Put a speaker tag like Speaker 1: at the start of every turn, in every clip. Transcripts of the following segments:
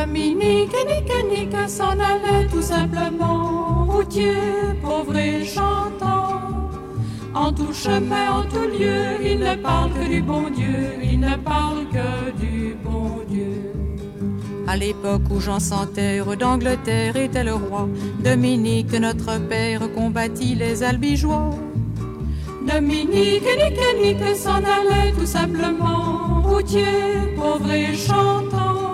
Speaker 1: Dominique, nique, nique, s'en allait tout simplement. Routier, pauvre et chantant. En tout chemin, en tout lieu, il ne parle que du bon Dieu, il ne parle que du bon Dieu. À l'époque où Jean sans terre d'Angleterre était le roi, Dominique, notre père, combattit les albigeois. Dominique, nique, nique, s'en allait tout simplement, routier, pauvre et chantant.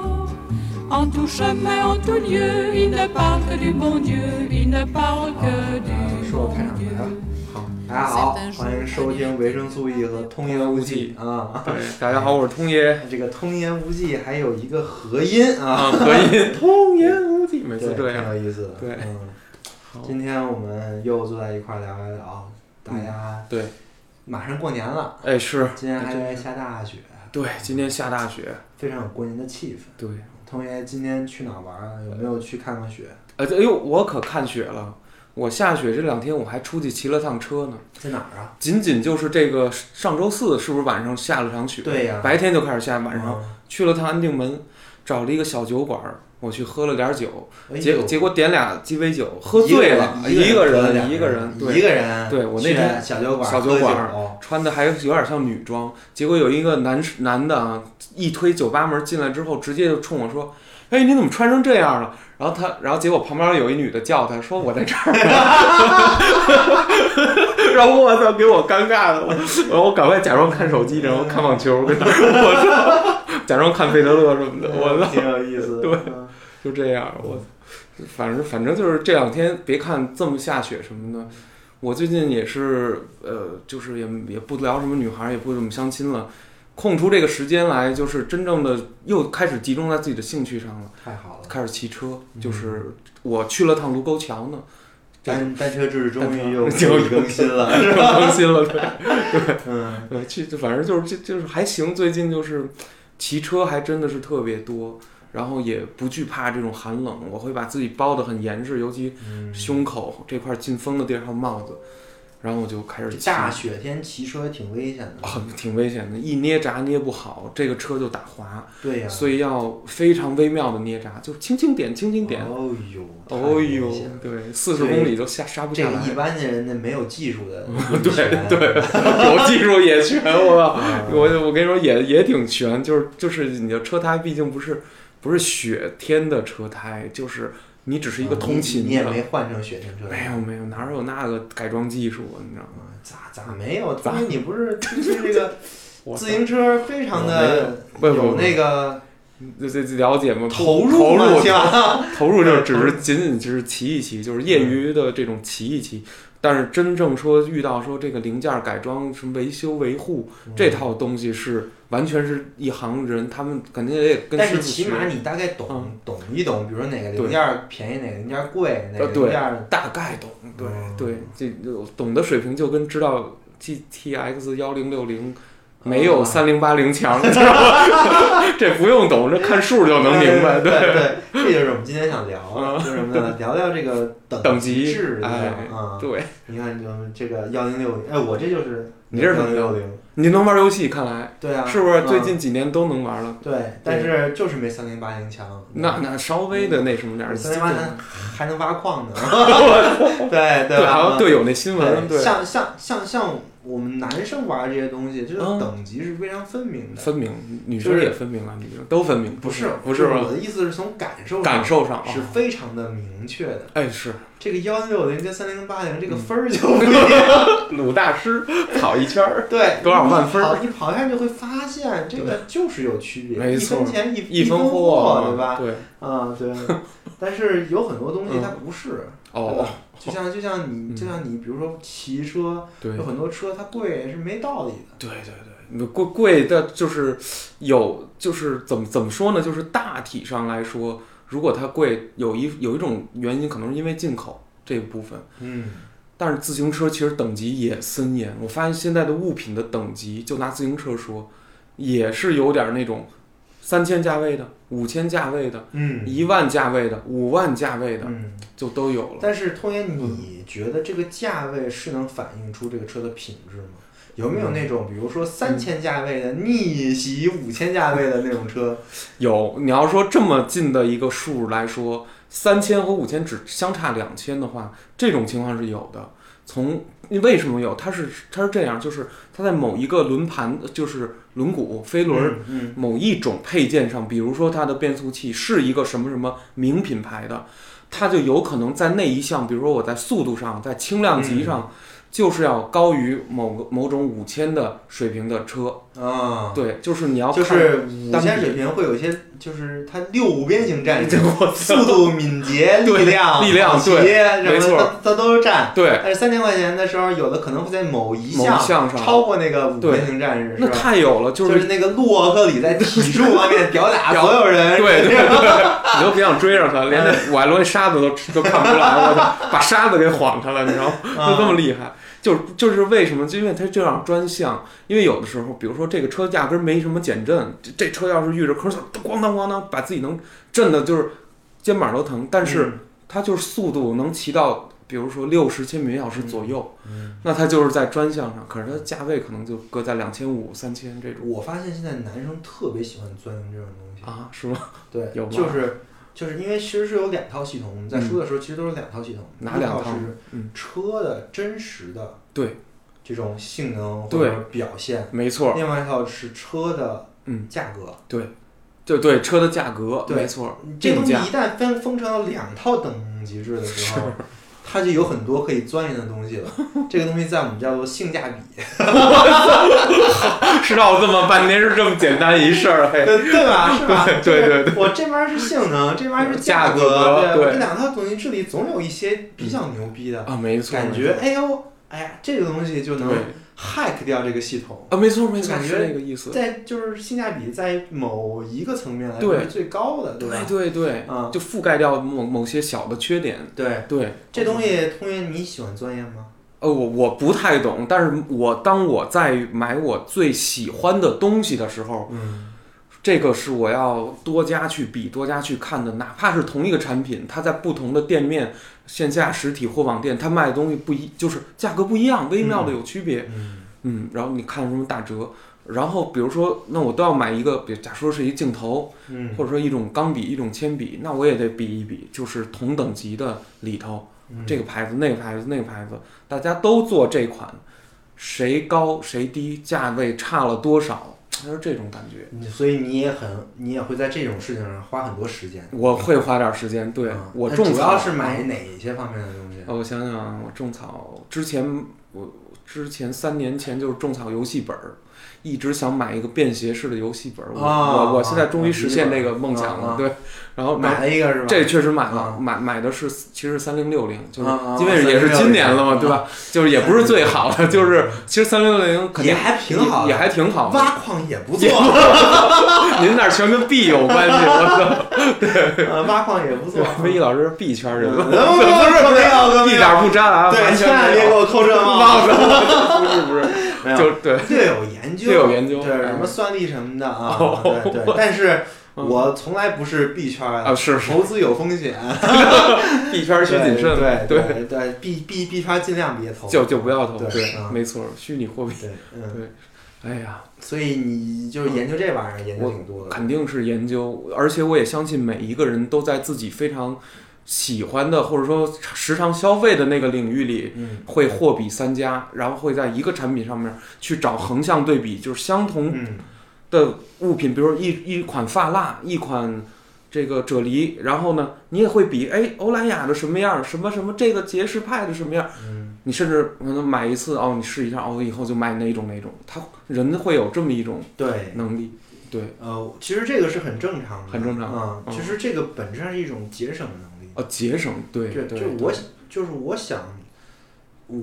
Speaker 1: En tout chemin, en tout lieu, il ne parle que du bon Dieu, il ne parle que du
Speaker 2: 说
Speaker 1: bon
Speaker 2: 开场
Speaker 1: Dieu.
Speaker 2: 来了。好，大家好，欢迎收听维生素 E 和通言无忌啊。
Speaker 3: 对，大家好，我是通爷
Speaker 2: 这个通言无忌还有一个合音啊，
Speaker 3: 啊，合音 通言无忌，每次这样。
Speaker 2: 有意思的。
Speaker 3: 对
Speaker 2: 嗯，今天我们又坐在一块儿聊一聊，大家
Speaker 3: 对，
Speaker 2: 马上过年了，
Speaker 3: 哎是，
Speaker 2: 今天还在下大雪，
Speaker 3: 对，今天下大雪，
Speaker 2: 非常有过年的气氛。
Speaker 3: 对，
Speaker 2: 通爷今天去哪玩啊？有没有去看看雪？
Speaker 3: 呃，哎呦，我可看雪了。我下雪这两天我还出去骑了趟车呢，
Speaker 2: 在哪儿啊？
Speaker 3: 仅仅就是这个上周四是不是晚上下了场雪？
Speaker 2: 对呀
Speaker 3: 白天就开始下，晚上
Speaker 2: 嗯
Speaker 3: 去了趟安定门，找了一个小酒馆儿，我去喝了点儿酒，结结果点俩鸡尾酒，喝醉了，
Speaker 2: 一
Speaker 3: 个
Speaker 2: 人
Speaker 3: 人一个人，
Speaker 2: 一
Speaker 3: 对，
Speaker 2: 个人。
Speaker 3: 对我那天
Speaker 2: 小酒馆，
Speaker 3: 小酒馆儿穿的还有点像女装，结果有一个男男的啊，一推酒吧门进来之后，直接就冲我说：“哎，你怎么穿成这样了？”然后他，然后结果旁边有一女的叫他说：“我在这儿。”然后我操，给我尴尬的，我我赶快假装看手机，然后看网球，跟他说：“我操，假装看费德勒什么的，我操，
Speaker 2: 挺有意思的。
Speaker 3: 对
Speaker 2: 嗯
Speaker 3: 就这样，我反正反正就是这两天，别看这么下雪什么的，我最近也是呃，就是也也不聊什么女孩，也不怎么相亲了，空出这个时间来，就是真正的又开始集中在自己的兴趣上了，
Speaker 2: 太好了，
Speaker 3: 开始骑车，就是我去了趟卢沟桥呢，
Speaker 2: 单单车志终于又又更新了，
Speaker 3: 更新了，对。
Speaker 2: 嗯，
Speaker 3: 对，去反正就是就就是还行，最近就是骑车还真的是特别多。然后也不惧怕这种寒冷，我会把自己包得很严实，尤其
Speaker 2: 嗯。
Speaker 3: 胸口这块进风的地儿还有帽子，然后我就开始骑
Speaker 2: 大雪天骑车也挺危险的。
Speaker 3: 很挺危险的，一捏闸捏不好，这个车就打滑，
Speaker 2: 对呀，
Speaker 3: 所以要非常微妙的捏闸，就轻轻点，轻轻点。
Speaker 2: 哦呦，
Speaker 3: 哦呦，对，四十公里都下刹不下来。
Speaker 2: 这个一般的人那没有技术的，
Speaker 3: 对对，有技术也全，我 我我跟你说也也挺全，就是就是你的车胎毕竟不是不是雪天的车胎，就是你只是一个通勤
Speaker 2: 你你也没换成雪天车，
Speaker 3: 没有没有，哪有那个改装技术啊？你知道吗？
Speaker 2: 啊？咋咋没有？
Speaker 3: 咋
Speaker 2: 因为你不是对 这个自行车非常的
Speaker 3: 不不不
Speaker 2: 有那个
Speaker 3: 这这这了解吗？
Speaker 2: 投入
Speaker 3: 投入 投入就只是仅仅只是骑一骑，就是业余的这种骑一骑。但是真正说遇到说这个零件改装、什么维修维护这套东西是完全是一行人，他们肯定也跟
Speaker 2: 但是。起码你大概懂、
Speaker 3: 嗯
Speaker 2: 懂一懂，比如说哪个零件儿便宜，哪个零件儿贵，哪个零件儿
Speaker 3: 大概懂，对、
Speaker 2: 嗯
Speaker 3: 对，这就懂的水平就跟知道 G T X 幺零六零没有三零八零强？这不用懂，这看数就能明白。
Speaker 2: 对对，这就是我们今天想聊 就是什么呢？聊聊这个等
Speaker 3: 等级
Speaker 2: 制啊。
Speaker 3: 对，
Speaker 2: 你看，就这个幺零六零，哎，我这就是
Speaker 3: 你这是
Speaker 2: 幺零六零，
Speaker 3: 你能玩游戏，看来。
Speaker 2: 对啊，
Speaker 3: 是不是？最
Speaker 2: 嗯
Speaker 3: 近几年都能玩了？
Speaker 2: 对，但是就是没三零八零强。
Speaker 3: 那那稍微的那什么点儿，
Speaker 2: 三零八零还能挖矿呢，对
Speaker 3: 对？好像对有那新闻，对，
Speaker 2: 像像像像我们男生玩这些东西，这个
Speaker 3: 嗯
Speaker 2: 等级是非常分明的。
Speaker 3: 分明，女生也分明了，女生都分明，
Speaker 2: 不是
Speaker 3: 不是？
Speaker 2: 我的意思是从感受上
Speaker 3: 感受上
Speaker 2: 是
Speaker 3: 啊，
Speaker 2: 非常的明确的。
Speaker 3: 哎是，
Speaker 2: 这个幺六零跟三零八零这个
Speaker 3: 嗯
Speaker 2: 分儿就不一样。
Speaker 3: 鲁大师跑一圈儿，
Speaker 2: 对，
Speaker 3: 多少万分儿
Speaker 2: 你跑一下就会发现这个就是有区别，一
Speaker 3: 没错
Speaker 2: 分钱一
Speaker 3: 一分
Speaker 2: 分
Speaker 3: 货，
Speaker 2: 对吧？
Speaker 3: 对，
Speaker 2: 啊，对。但是有很多东西它不是，对
Speaker 3: 哦
Speaker 2: 吧，就像就像你就像你，比如说骑车，
Speaker 3: 对
Speaker 2: 有很多车它贵是没道理的。
Speaker 3: 对对对，那贵贵的就是有，就是怎么怎么说呢？就是大体上来说，如果它贵，有一有一种原因，可能是因为进口这部分。
Speaker 2: 嗯，
Speaker 3: 但是自行车其实等级也森严，我发现现在的物品的等级，就拿自行车说，也是有点那种三千价位的、五千价位的、
Speaker 2: 嗯
Speaker 3: 一万价位的、五万价位的，
Speaker 2: 嗯，
Speaker 3: 就都有了。
Speaker 2: 但是通爷，你觉得这个价位是能反映出这个车的品质吗？有没有那种，比如说三千价位的逆袭五千价位的那种车？
Speaker 3: 有，你要说这么近的一个数来说，三千和五千只相差两千的话，这种情况是有的。从为什么有？它是它是这样，就是它在某一个轮盘，就是轮毂、飞轮
Speaker 2: 嗯
Speaker 3: 某一种配件上，比如说它的变速器是一个什么什么名品牌的，它就有可能在那一项，比如说我在速度上，在轻量级上，就是要高于某个某种五千的水平的车。
Speaker 2: 啊，
Speaker 3: 对，就是你要
Speaker 2: 就
Speaker 3: 看
Speaker 2: 是五千水平会有一些，就是他六五边形战 士速度、敏捷、力量、
Speaker 3: 力量对没错
Speaker 2: 的，它它都占。
Speaker 3: 对
Speaker 2: 但是三千块钱的时候，有的可能会在某一项
Speaker 3: 项上
Speaker 2: 超过那个五边形战士，
Speaker 3: 那？太有了，就
Speaker 2: 就是是那个洛克里在体术方面 吊打
Speaker 3: 吊
Speaker 2: 所有人，
Speaker 3: 对对对，你都别想追上他，连那瓦罗那沙子都都看不出来，我操，把沙子给晃开了，你知道吗？
Speaker 2: 啊
Speaker 3: 就这么厉害。就是就是为什么？就因为它这样专项，因为有的时候，比如说这个车压根儿没什么减震，这这车要是遇着坑，咣当咣当，把自己能震的，就是肩膀都疼。但是
Speaker 2: 嗯
Speaker 3: 它就是速度能骑到，比如说六十千米每小时左右，
Speaker 2: 嗯
Speaker 3: 那它就是在专项上，可是它价位可能就搁在两千五、三千这种
Speaker 2: 我发现现在男生特别喜欢钻营这种东西，
Speaker 3: 啊，是吗？
Speaker 2: 对
Speaker 3: 有吗，
Speaker 2: 就是就是因为其实是有两套系统，我们在说的时候其实都是两套系统，
Speaker 3: 哪两套？
Speaker 2: 一套是
Speaker 3: 嗯。
Speaker 2: 车的真实的
Speaker 3: 对。
Speaker 2: 这种性能或者表现，
Speaker 3: 没错，
Speaker 2: 另外一套是车的
Speaker 3: 嗯。
Speaker 2: 价格。
Speaker 3: 对。对对，车的价格，没错，
Speaker 2: 这东西一旦分分成了两套等级制的时候，它就有很多可以钻研的东西了。这个东西在我们叫做性价比，
Speaker 3: 知道这么半天是这么简单一事儿，嘿，
Speaker 2: 对对吧？是吧？
Speaker 3: 对对
Speaker 2: 对，我这边儿是性能，这边儿是
Speaker 3: 价
Speaker 2: 格，
Speaker 3: 格对
Speaker 2: 我这两套东西这里总有一些比较牛逼的
Speaker 3: 啊，没错，
Speaker 2: 感觉，哎呦，哎呀，这个东西就能
Speaker 3: 对
Speaker 2: hack 掉这个系统。
Speaker 3: 啊，没错没错，
Speaker 2: 感觉
Speaker 3: 是那个意思，
Speaker 2: 在就是性价比在某一个层面来说是最高的，
Speaker 3: 对
Speaker 2: 吧？
Speaker 3: 对对，
Speaker 2: 嗯
Speaker 3: 就覆盖掉某某些小的缺点，
Speaker 2: 对，
Speaker 3: 对，
Speaker 2: 这东西，通爷你喜欢钻研吗？
Speaker 3: 呃，我我不太懂，但是我当我在买我最喜欢的东西的时候，
Speaker 2: 嗯
Speaker 3: 这个是我要多加去比、多加去看的。哪怕是同一个产品，它在不同的店面、线下实体或网店，它卖的东西不一，就是价格不一样，微妙的有区别。
Speaker 2: 嗯
Speaker 3: 嗯，然后你看什么打折，然后比如说，那我都要买一个，比假说是一镜头，
Speaker 2: 嗯
Speaker 3: 或者说一种钢笔、一种铅笔，那我也得比一比，就是同等级的里头，
Speaker 2: 嗯
Speaker 3: 这个牌子、那个牌子、那个牌子，大家都做这款，谁高谁低，价位差了多少，就是这种感觉。
Speaker 2: 你所以你也很，你也会在这种事情上花很多时间。
Speaker 3: 我会花点时间，对、
Speaker 2: 嗯
Speaker 3: 我种草
Speaker 2: 主要是买哪些方面的东西？
Speaker 3: 呃，我想想啊，我种草之前，我之前三年前就是种草游戏本儿，一直想买一个便携式的游戏本儿。我、
Speaker 2: 啊
Speaker 3: 我我现在终于
Speaker 2: 啊
Speaker 3: 实现这个梦想了，对。然后
Speaker 2: 买了一个是吧？
Speaker 3: 这确实买了，
Speaker 2: 啊
Speaker 3: 买买的是其实三零六零，就是因为也是今年了嘛
Speaker 2: ，3060
Speaker 3: 对吧？就是也不是最好的，就是其实三零六零肯定
Speaker 2: 也还挺好的
Speaker 3: 也还挺好。
Speaker 2: 挖矿也不错，
Speaker 3: 您那儿全跟币有关系，我
Speaker 2: 操！对，挖矿也不错
Speaker 3: 操！。飞一老师是 B 圈人，
Speaker 2: 不是不是没有，
Speaker 3: 一点不沾啊，
Speaker 2: 对，
Speaker 3: 完全
Speaker 2: 千万别给我扣这帽子。
Speaker 3: 不是不是，
Speaker 2: 没有
Speaker 3: 就对，
Speaker 2: 略有研究，
Speaker 3: 略有研究
Speaker 2: 对
Speaker 3: 哎
Speaker 2: 什么算力什么的啊，
Speaker 3: 哦
Speaker 2: 对对。但是
Speaker 3: 嗯。
Speaker 2: 我从来不是币圈
Speaker 3: 啊，
Speaker 2: 的，
Speaker 3: 是是
Speaker 2: 投资有风险，
Speaker 3: 币圈需谨慎，
Speaker 2: 对
Speaker 3: 对，
Speaker 2: 对对币币币圈尽量别投，
Speaker 3: 就就不要投，
Speaker 2: 对
Speaker 3: 没错，虚拟货币，
Speaker 2: 对，对。
Speaker 3: 哎呀，
Speaker 2: 所以你就是研究这玩意儿研究挺多的，
Speaker 3: 肯定是研究，而且我也相信每一个人都在自己非常喜欢的或者说时常消费的那个领域里。
Speaker 2: 嗯。
Speaker 3: 会货比三家，然后会在一个产品上面去找横向对比，就是相同
Speaker 2: 嗯。
Speaker 3: 的物品，比如说一一款发蜡，一款这个啫喱，然后呢，你也会比，哎，欧莱雅的什么样，什么什么这个杰士派的什么样，
Speaker 2: 嗯。
Speaker 3: 你甚至可能买一次哦，你试一下哦，以后就买哪种哪种，他人会有这么一种
Speaker 2: 对，
Speaker 3: 能力，对，
Speaker 2: 呃，其实这个是很正常的，
Speaker 3: 很正常
Speaker 2: 啊。
Speaker 3: 嗯。
Speaker 2: 其实这个本质上是一种节省能力。
Speaker 3: 哦，节省，对
Speaker 2: 对
Speaker 3: 对，
Speaker 2: 就我就是我想，我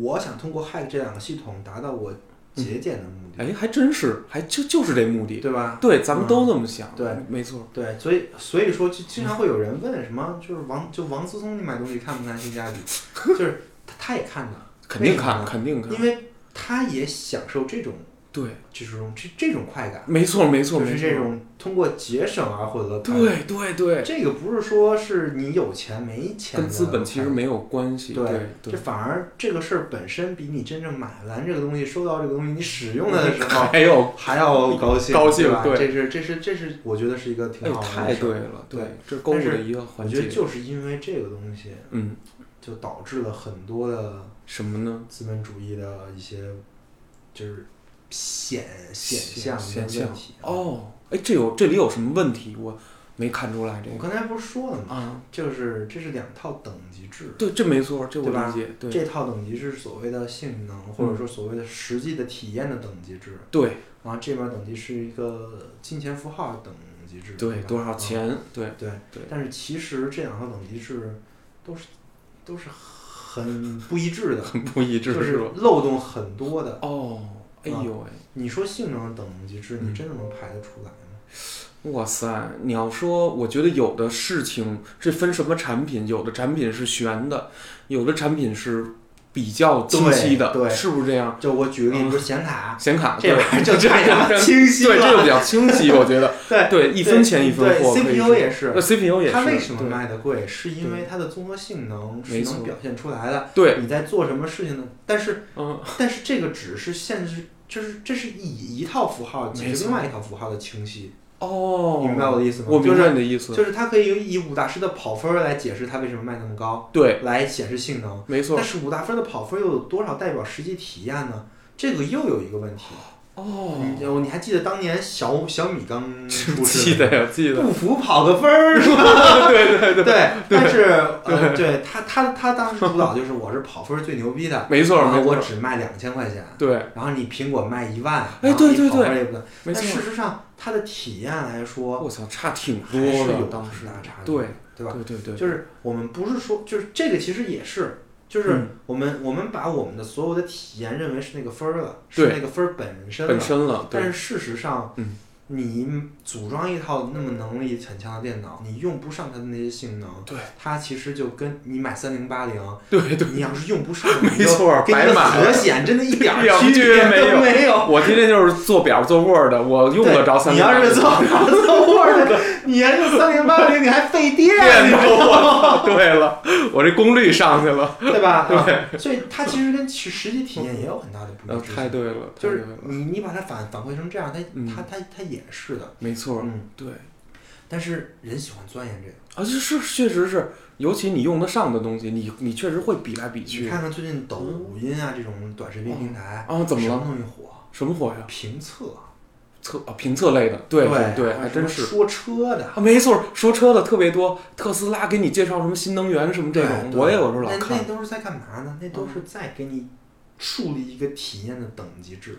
Speaker 2: 我想通过 Hack 这两个系统达到我节俭的目的，
Speaker 3: 哎，还真是，还就就是这目的，
Speaker 2: 对吧？
Speaker 3: 对，咱们都这么想，
Speaker 2: 对，
Speaker 3: 没错，
Speaker 2: 对，所以所以说，就 经常会有人问什么，就是王就王思聪，你买东西看不看性价比？就是他他也看的，
Speaker 3: 肯定看，肯定看，
Speaker 2: 因为他也享受这种
Speaker 3: 对，
Speaker 2: 就是这种这这种快感，
Speaker 3: 没错没错
Speaker 2: 就是这种通过节省而获得的快乐。
Speaker 3: 对对对，
Speaker 2: 这个不是说是你有钱没钱的
Speaker 3: 跟资本其实没有关系。
Speaker 2: 对
Speaker 3: 对
Speaker 2: 这反而这个事儿本身比你真正买完这个东西、收到这个东西、你使用它的时候
Speaker 3: 还有，
Speaker 2: 还要高兴，
Speaker 3: 高兴
Speaker 2: 对吧？
Speaker 3: 对
Speaker 2: 这是这是这是我觉得是一个挺
Speaker 3: 哎，
Speaker 2: 好的
Speaker 3: 太
Speaker 2: 事儿
Speaker 3: 对了，
Speaker 2: 对，
Speaker 3: 这是购物的一个
Speaker 2: 我
Speaker 3: 环节。
Speaker 2: 觉得就是因为这个东西，
Speaker 3: 嗯，
Speaker 2: 就导致了很多的
Speaker 3: 什么呢？
Speaker 2: 资本主义的一些就是显显象
Speaker 3: 现象
Speaker 2: 跟问题。，
Speaker 3: 哦，哎，这有这里有什么问题？我没看出来这个
Speaker 2: 我刚才不是说了吗？
Speaker 3: 啊。
Speaker 2: 就是这是两套等级制。
Speaker 3: 对，这没错，这我理解。对
Speaker 2: 这套等级是所谓的性能，或者说所谓的实际的体验的等级制。
Speaker 3: 对
Speaker 2: 然后这边等级是一个金钱符号等级制。
Speaker 3: 对，
Speaker 2: 吧
Speaker 3: 多少？
Speaker 2: 嗯
Speaker 3: 钱？对
Speaker 2: 对
Speaker 3: 对
Speaker 2: 但是其实这两套等级制都是都是很不一致的，
Speaker 3: 很不一致
Speaker 2: 就是？漏洞很多的。
Speaker 3: 哦，哎
Speaker 2: 啊
Speaker 3: 呦喂！
Speaker 2: 你说性能等级制，
Speaker 3: 嗯
Speaker 2: 你真的能排得出来吗？
Speaker 3: 哇塞！你要说，我觉得有的事情是分什么产品，有的产品是悬的，有的产品是比较清晰的，
Speaker 2: 对对
Speaker 3: 是不是这样？
Speaker 2: 就我举个例子，显卡，
Speaker 3: 显卡
Speaker 2: 这玩意儿就
Speaker 3: 这
Speaker 2: 太他妈
Speaker 3: 这
Speaker 2: 清晰
Speaker 3: 对，这个。比较清晰，我觉得
Speaker 2: 对
Speaker 3: 对，一分钱一分货
Speaker 2: CPU 也是
Speaker 3: 那，CPU 也是，
Speaker 2: 它为什么卖的贵？是因为它的综合性能是
Speaker 3: 没
Speaker 2: 能表现出来的。
Speaker 3: 对，
Speaker 2: 你在做什么事情呢？但是
Speaker 3: 嗯，
Speaker 2: 但是这个只是限制，就是这是以一套符号解释
Speaker 3: 没
Speaker 2: 另外一套符号的清晰，
Speaker 3: 哦，
Speaker 2: 你明白我的意思吗？
Speaker 3: 我明
Speaker 2: 就是
Speaker 3: 白你的意思，
Speaker 2: 就是它可以以五大师的跑分儿来解释它为什么卖那么高，
Speaker 3: 对，
Speaker 2: 来显示性能。
Speaker 3: 没错
Speaker 2: 但，是五大分的跑分又有多少代表实际体验呢？这个又有一个问题。
Speaker 3: 哦，
Speaker 2: 你你还记得当年小小米刚 出世
Speaker 3: 记得呀，记得，
Speaker 2: 不服跑个分儿是吧？
Speaker 3: 对对对，
Speaker 2: 对，但是呃，对。他他他当时主导就是我是跑分最牛逼的，
Speaker 3: 没错
Speaker 2: 然后
Speaker 3: 没错，
Speaker 2: 我只卖两千块钱，
Speaker 3: 对，
Speaker 2: 然后你苹果卖一万，
Speaker 3: 哎对对对。
Speaker 2: 但事，实上它的体验来说
Speaker 3: 我操，差挺多的
Speaker 2: 是有，
Speaker 3: 当时
Speaker 2: 大差距，
Speaker 3: 对
Speaker 2: 对吧？
Speaker 3: 对对对，
Speaker 2: 就是我们不是说，就是这个其实也是，就是
Speaker 3: 嗯。
Speaker 2: 我们、我们把我们的所有的体验认为是那个分儿了，是那个分儿本身了。
Speaker 3: 本身了，
Speaker 2: 但是事实上，
Speaker 3: 嗯
Speaker 2: 你组装一套那么能力很强的电脑，你用不上它的那些性能，
Speaker 3: 对，
Speaker 2: 它其实就跟你买三零八零，
Speaker 3: 对对，
Speaker 2: 你要是用不上，
Speaker 3: 没错白买
Speaker 2: 核显真的一点儿区
Speaker 3: 区别没
Speaker 2: 都
Speaker 3: 有
Speaker 2: 没有。
Speaker 3: 我今天就是做表做 Word，我用得着三
Speaker 2: 零八零。你要是做表做 Word，你还用三零八零，你还费电，
Speaker 3: 电，
Speaker 2: 你知道吗？
Speaker 3: 对了，我这功率上去了，
Speaker 2: 对吧？对，所以它其实跟实实际体验也有很大的不
Speaker 3: 呃，
Speaker 2: 一致性。
Speaker 3: 太对了，
Speaker 2: 就是你你把它反反馈成这样，它
Speaker 3: 嗯。
Speaker 2: 它它它也是的，
Speaker 3: 没错，
Speaker 2: 嗯。
Speaker 3: 对，
Speaker 2: 但是人喜欢钻研这个。
Speaker 3: 啊，这是确实是，尤其你用得上的东西，你你确实会比来比
Speaker 2: 你
Speaker 3: 去
Speaker 2: 看看最近抖音啊这种短视频平台，
Speaker 3: 啊，怎么
Speaker 2: 什么
Speaker 3: 了？
Speaker 2: 东西火？
Speaker 3: 什么火呀？
Speaker 2: 评测，
Speaker 3: 测啊，评测类的，对
Speaker 2: 对
Speaker 3: 对，
Speaker 2: 还
Speaker 3: 真是
Speaker 2: 说车的。
Speaker 3: 啊，没错，说车的特别多，特斯拉给你介绍什么新能源什么这种，我也有时候老看
Speaker 2: 那。都是在干嘛呢？那都是在给你树立一个体验的等级制。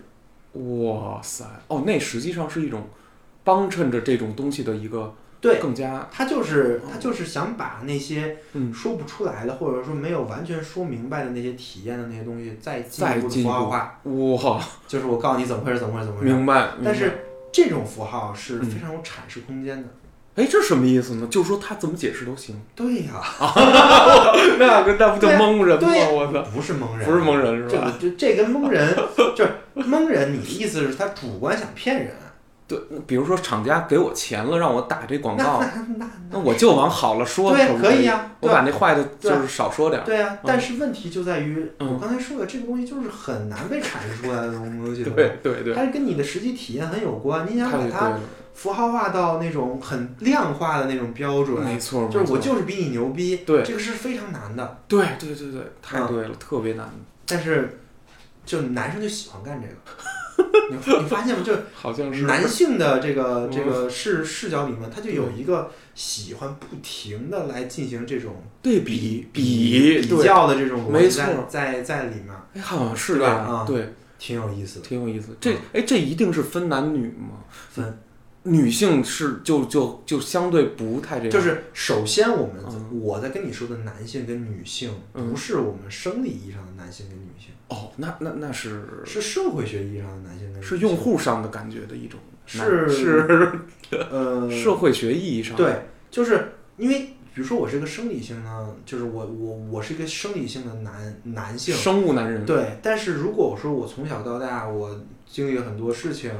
Speaker 3: 哇塞，哦，那实际上是一种帮衬着这种东西的一个
Speaker 2: 对，
Speaker 3: 更加
Speaker 2: 他就是他就是想把那些
Speaker 3: 嗯
Speaker 2: 说不出来的，或者说没有完全说明白的那些体验的那些东西，再进一步符号化。
Speaker 3: 哇，
Speaker 2: 就是我告诉你怎么回事，怎么回事，怎么回事。
Speaker 3: 明白。明白
Speaker 2: 但是这种符号是
Speaker 3: 嗯
Speaker 2: 非常有阐释空间的。
Speaker 3: 哎，这什么意思呢？就是说他怎么解释都行，
Speaker 2: 对呀、
Speaker 3: 那个那不就蒙人吗？我操，
Speaker 2: 不是蒙人，
Speaker 3: 不是蒙人是吧？
Speaker 2: 这个这这跟蒙人就是蒙人，你的意思是他主观想骗人？
Speaker 3: 对，比如说厂家给我钱了，让我打这广
Speaker 2: 那
Speaker 3: 告，
Speaker 2: 那那
Speaker 3: 那我就往好了说，
Speaker 2: 对
Speaker 3: 可
Speaker 2: 以呀
Speaker 3: 我
Speaker 2: 对
Speaker 3: 把那坏的
Speaker 2: 对
Speaker 3: 就是少说点儿。
Speaker 2: 对呀、但是问题就在于，
Speaker 3: 嗯
Speaker 2: 我刚才说的这个东西就是很难被阐释出来的东西，
Speaker 3: 对对对，
Speaker 2: 它是跟你的实际体验很有关。你想把它
Speaker 3: 了，
Speaker 2: 符号化到那种很量化的那种标准，
Speaker 3: 没错，
Speaker 2: 就是我就是比你牛逼，
Speaker 3: 对。
Speaker 2: 这个是非常难的。
Speaker 3: 对对对对，太
Speaker 2: 嗯
Speaker 3: 对了，特别难，
Speaker 2: 但是，就男生就喜欢干这个。你 你发现吗？就
Speaker 3: 好像是。
Speaker 2: 男性的这个
Speaker 3: 嗯。
Speaker 2: 这个视视角里面，他就有一个喜欢不停的来进行这种
Speaker 3: 对
Speaker 2: 比
Speaker 3: 比
Speaker 2: 比较的这种逻
Speaker 3: 没错。
Speaker 2: 在在里面，
Speaker 3: 哎，好像是这
Speaker 2: 对吧？
Speaker 3: 样，
Speaker 2: 啊。
Speaker 3: 对，
Speaker 2: 挺有意思的。
Speaker 3: 挺有意思。这哎，这一定是分男女吗？
Speaker 2: 分
Speaker 3: 女性是就就就相对不太这样，
Speaker 2: 就是首先我们
Speaker 3: 嗯。
Speaker 2: 我在跟你说的男性跟女性，
Speaker 3: 嗯。
Speaker 2: 不是我们生理意义上的男性跟女性，
Speaker 3: 哦，那那那是
Speaker 2: 是社会学意义上的男性跟女性。
Speaker 3: 是用户上的感觉的一种，
Speaker 2: 是
Speaker 3: 是
Speaker 2: 呃
Speaker 3: 社会学意义上的。
Speaker 2: 对，就是因为比如说我是个生理性呢，就是我我我是一个生理性的男男性，
Speaker 3: 生物男人，
Speaker 2: 对。但是如果我说我从小到大我经历了很多事情，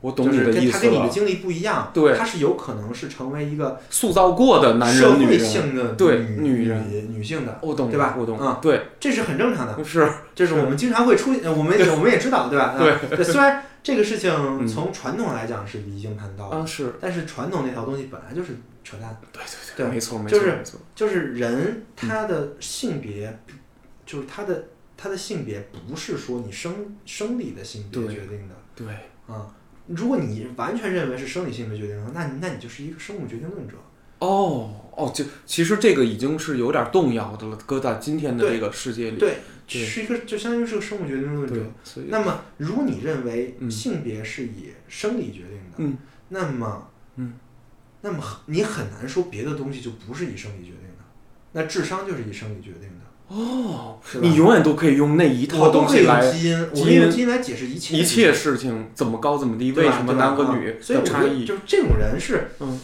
Speaker 3: 我懂
Speaker 2: 就是
Speaker 3: 你的意思
Speaker 2: 他跟你的经历不一样，
Speaker 3: 对。
Speaker 2: 他是有可能是成为一个
Speaker 3: 塑造过的男
Speaker 2: 社会
Speaker 3: 人女人，
Speaker 2: 性的
Speaker 3: 对
Speaker 2: 女
Speaker 3: 女人。
Speaker 2: 女女性的，
Speaker 3: 我懂，
Speaker 2: 对吧？
Speaker 3: 我懂，
Speaker 2: 嗯
Speaker 3: 对，
Speaker 2: 这是很正常的，
Speaker 3: 是，
Speaker 2: 这是我们经常会出，呃我们 我们也知道，对吧？
Speaker 3: 对
Speaker 2: 虽然这个事情
Speaker 3: 嗯
Speaker 2: 从传统来讲是离经叛道的，
Speaker 3: 啊，是，
Speaker 2: 但是传统那套东西本来就是扯淡，
Speaker 3: 对
Speaker 2: 对对
Speaker 3: 没错，没错，
Speaker 2: 就是
Speaker 3: 没错，
Speaker 2: 就是人他的性别，就是他的他的性别不是说你生生理的性别
Speaker 3: 对
Speaker 2: 决定的
Speaker 3: 对，
Speaker 2: 啊。如果你完全认为是生理性别决定的，那那你就是一个生物决定论者。
Speaker 3: 哦哦，就其实这个已经是有点动摇的了，搁在今天的这个世界里，
Speaker 2: 对，
Speaker 3: 对
Speaker 2: 是一个就相当于是个生物决定论者。，
Speaker 3: 所以
Speaker 2: 那么，如果你认为
Speaker 3: 嗯
Speaker 2: 性别是以生理决定的，
Speaker 3: 嗯
Speaker 2: 那么，
Speaker 3: 嗯，
Speaker 2: 那么你很难说别的东西就不是以生理决定的。那智商就是以生理决定的，
Speaker 3: 哦，
Speaker 2: 是吧？
Speaker 3: 你永远都可以用那一套东西来
Speaker 2: 基因，我用
Speaker 3: 因
Speaker 2: 基因来解释一切
Speaker 3: 一切事情。怎么高怎么低，为什么男和女的差异，
Speaker 2: 就是这种人是，
Speaker 3: 嗯，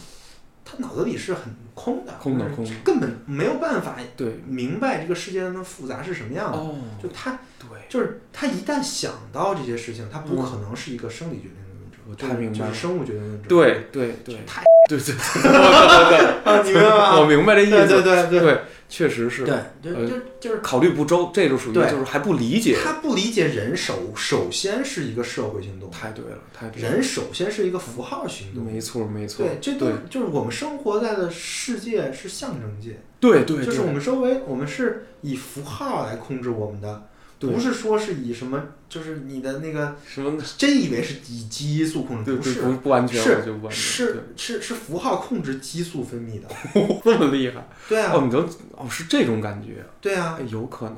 Speaker 2: 他脑子里是很空的，就是
Speaker 3: 空的。空的
Speaker 2: 根本没有办法
Speaker 3: 对，
Speaker 2: 明白这个世界的复杂是什么样的。
Speaker 3: 哦，
Speaker 2: 就他
Speaker 3: 对，
Speaker 2: 就是他一旦想到这些事情，他不
Speaker 3: 嗯
Speaker 2: 可能是一个生理决定论者，
Speaker 3: 我
Speaker 2: 就是
Speaker 3: 太明白了。
Speaker 2: 就是生物决定论者。
Speaker 3: 对对对。
Speaker 2: 太
Speaker 3: 对对对
Speaker 2: 你明白吗？
Speaker 3: 我明白这意思，
Speaker 2: 对对。
Speaker 3: 对，确实是，
Speaker 2: 对，就
Speaker 3: 呃
Speaker 2: 就就是
Speaker 3: 考虑不周，这就属于
Speaker 2: 对。
Speaker 3: 就是还不理解，
Speaker 2: 他不理解人首首先是一个社会行动，
Speaker 3: 太对了，太对了，
Speaker 2: 人首先是一个符号行动。
Speaker 3: 没错没错，
Speaker 2: 对，这都就是我们生活在的世界是象征界，
Speaker 3: 对对，
Speaker 2: 就是我们周围我们是以符号来控制我们的，
Speaker 3: 对
Speaker 2: 不是说是以什么，就是你的那个
Speaker 3: 什么？
Speaker 2: 真以为是以激素控制，不是，
Speaker 3: 不不完全，
Speaker 2: 是
Speaker 3: 不完全，
Speaker 2: 是是是符号控制激素分泌的。
Speaker 3: 这么厉害，
Speaker 2: 对啊，
Speaker 3: 哦，你都哦是这种感觉，
Speaker 2: 对啊。
Speaker 3: 哎，，有可能，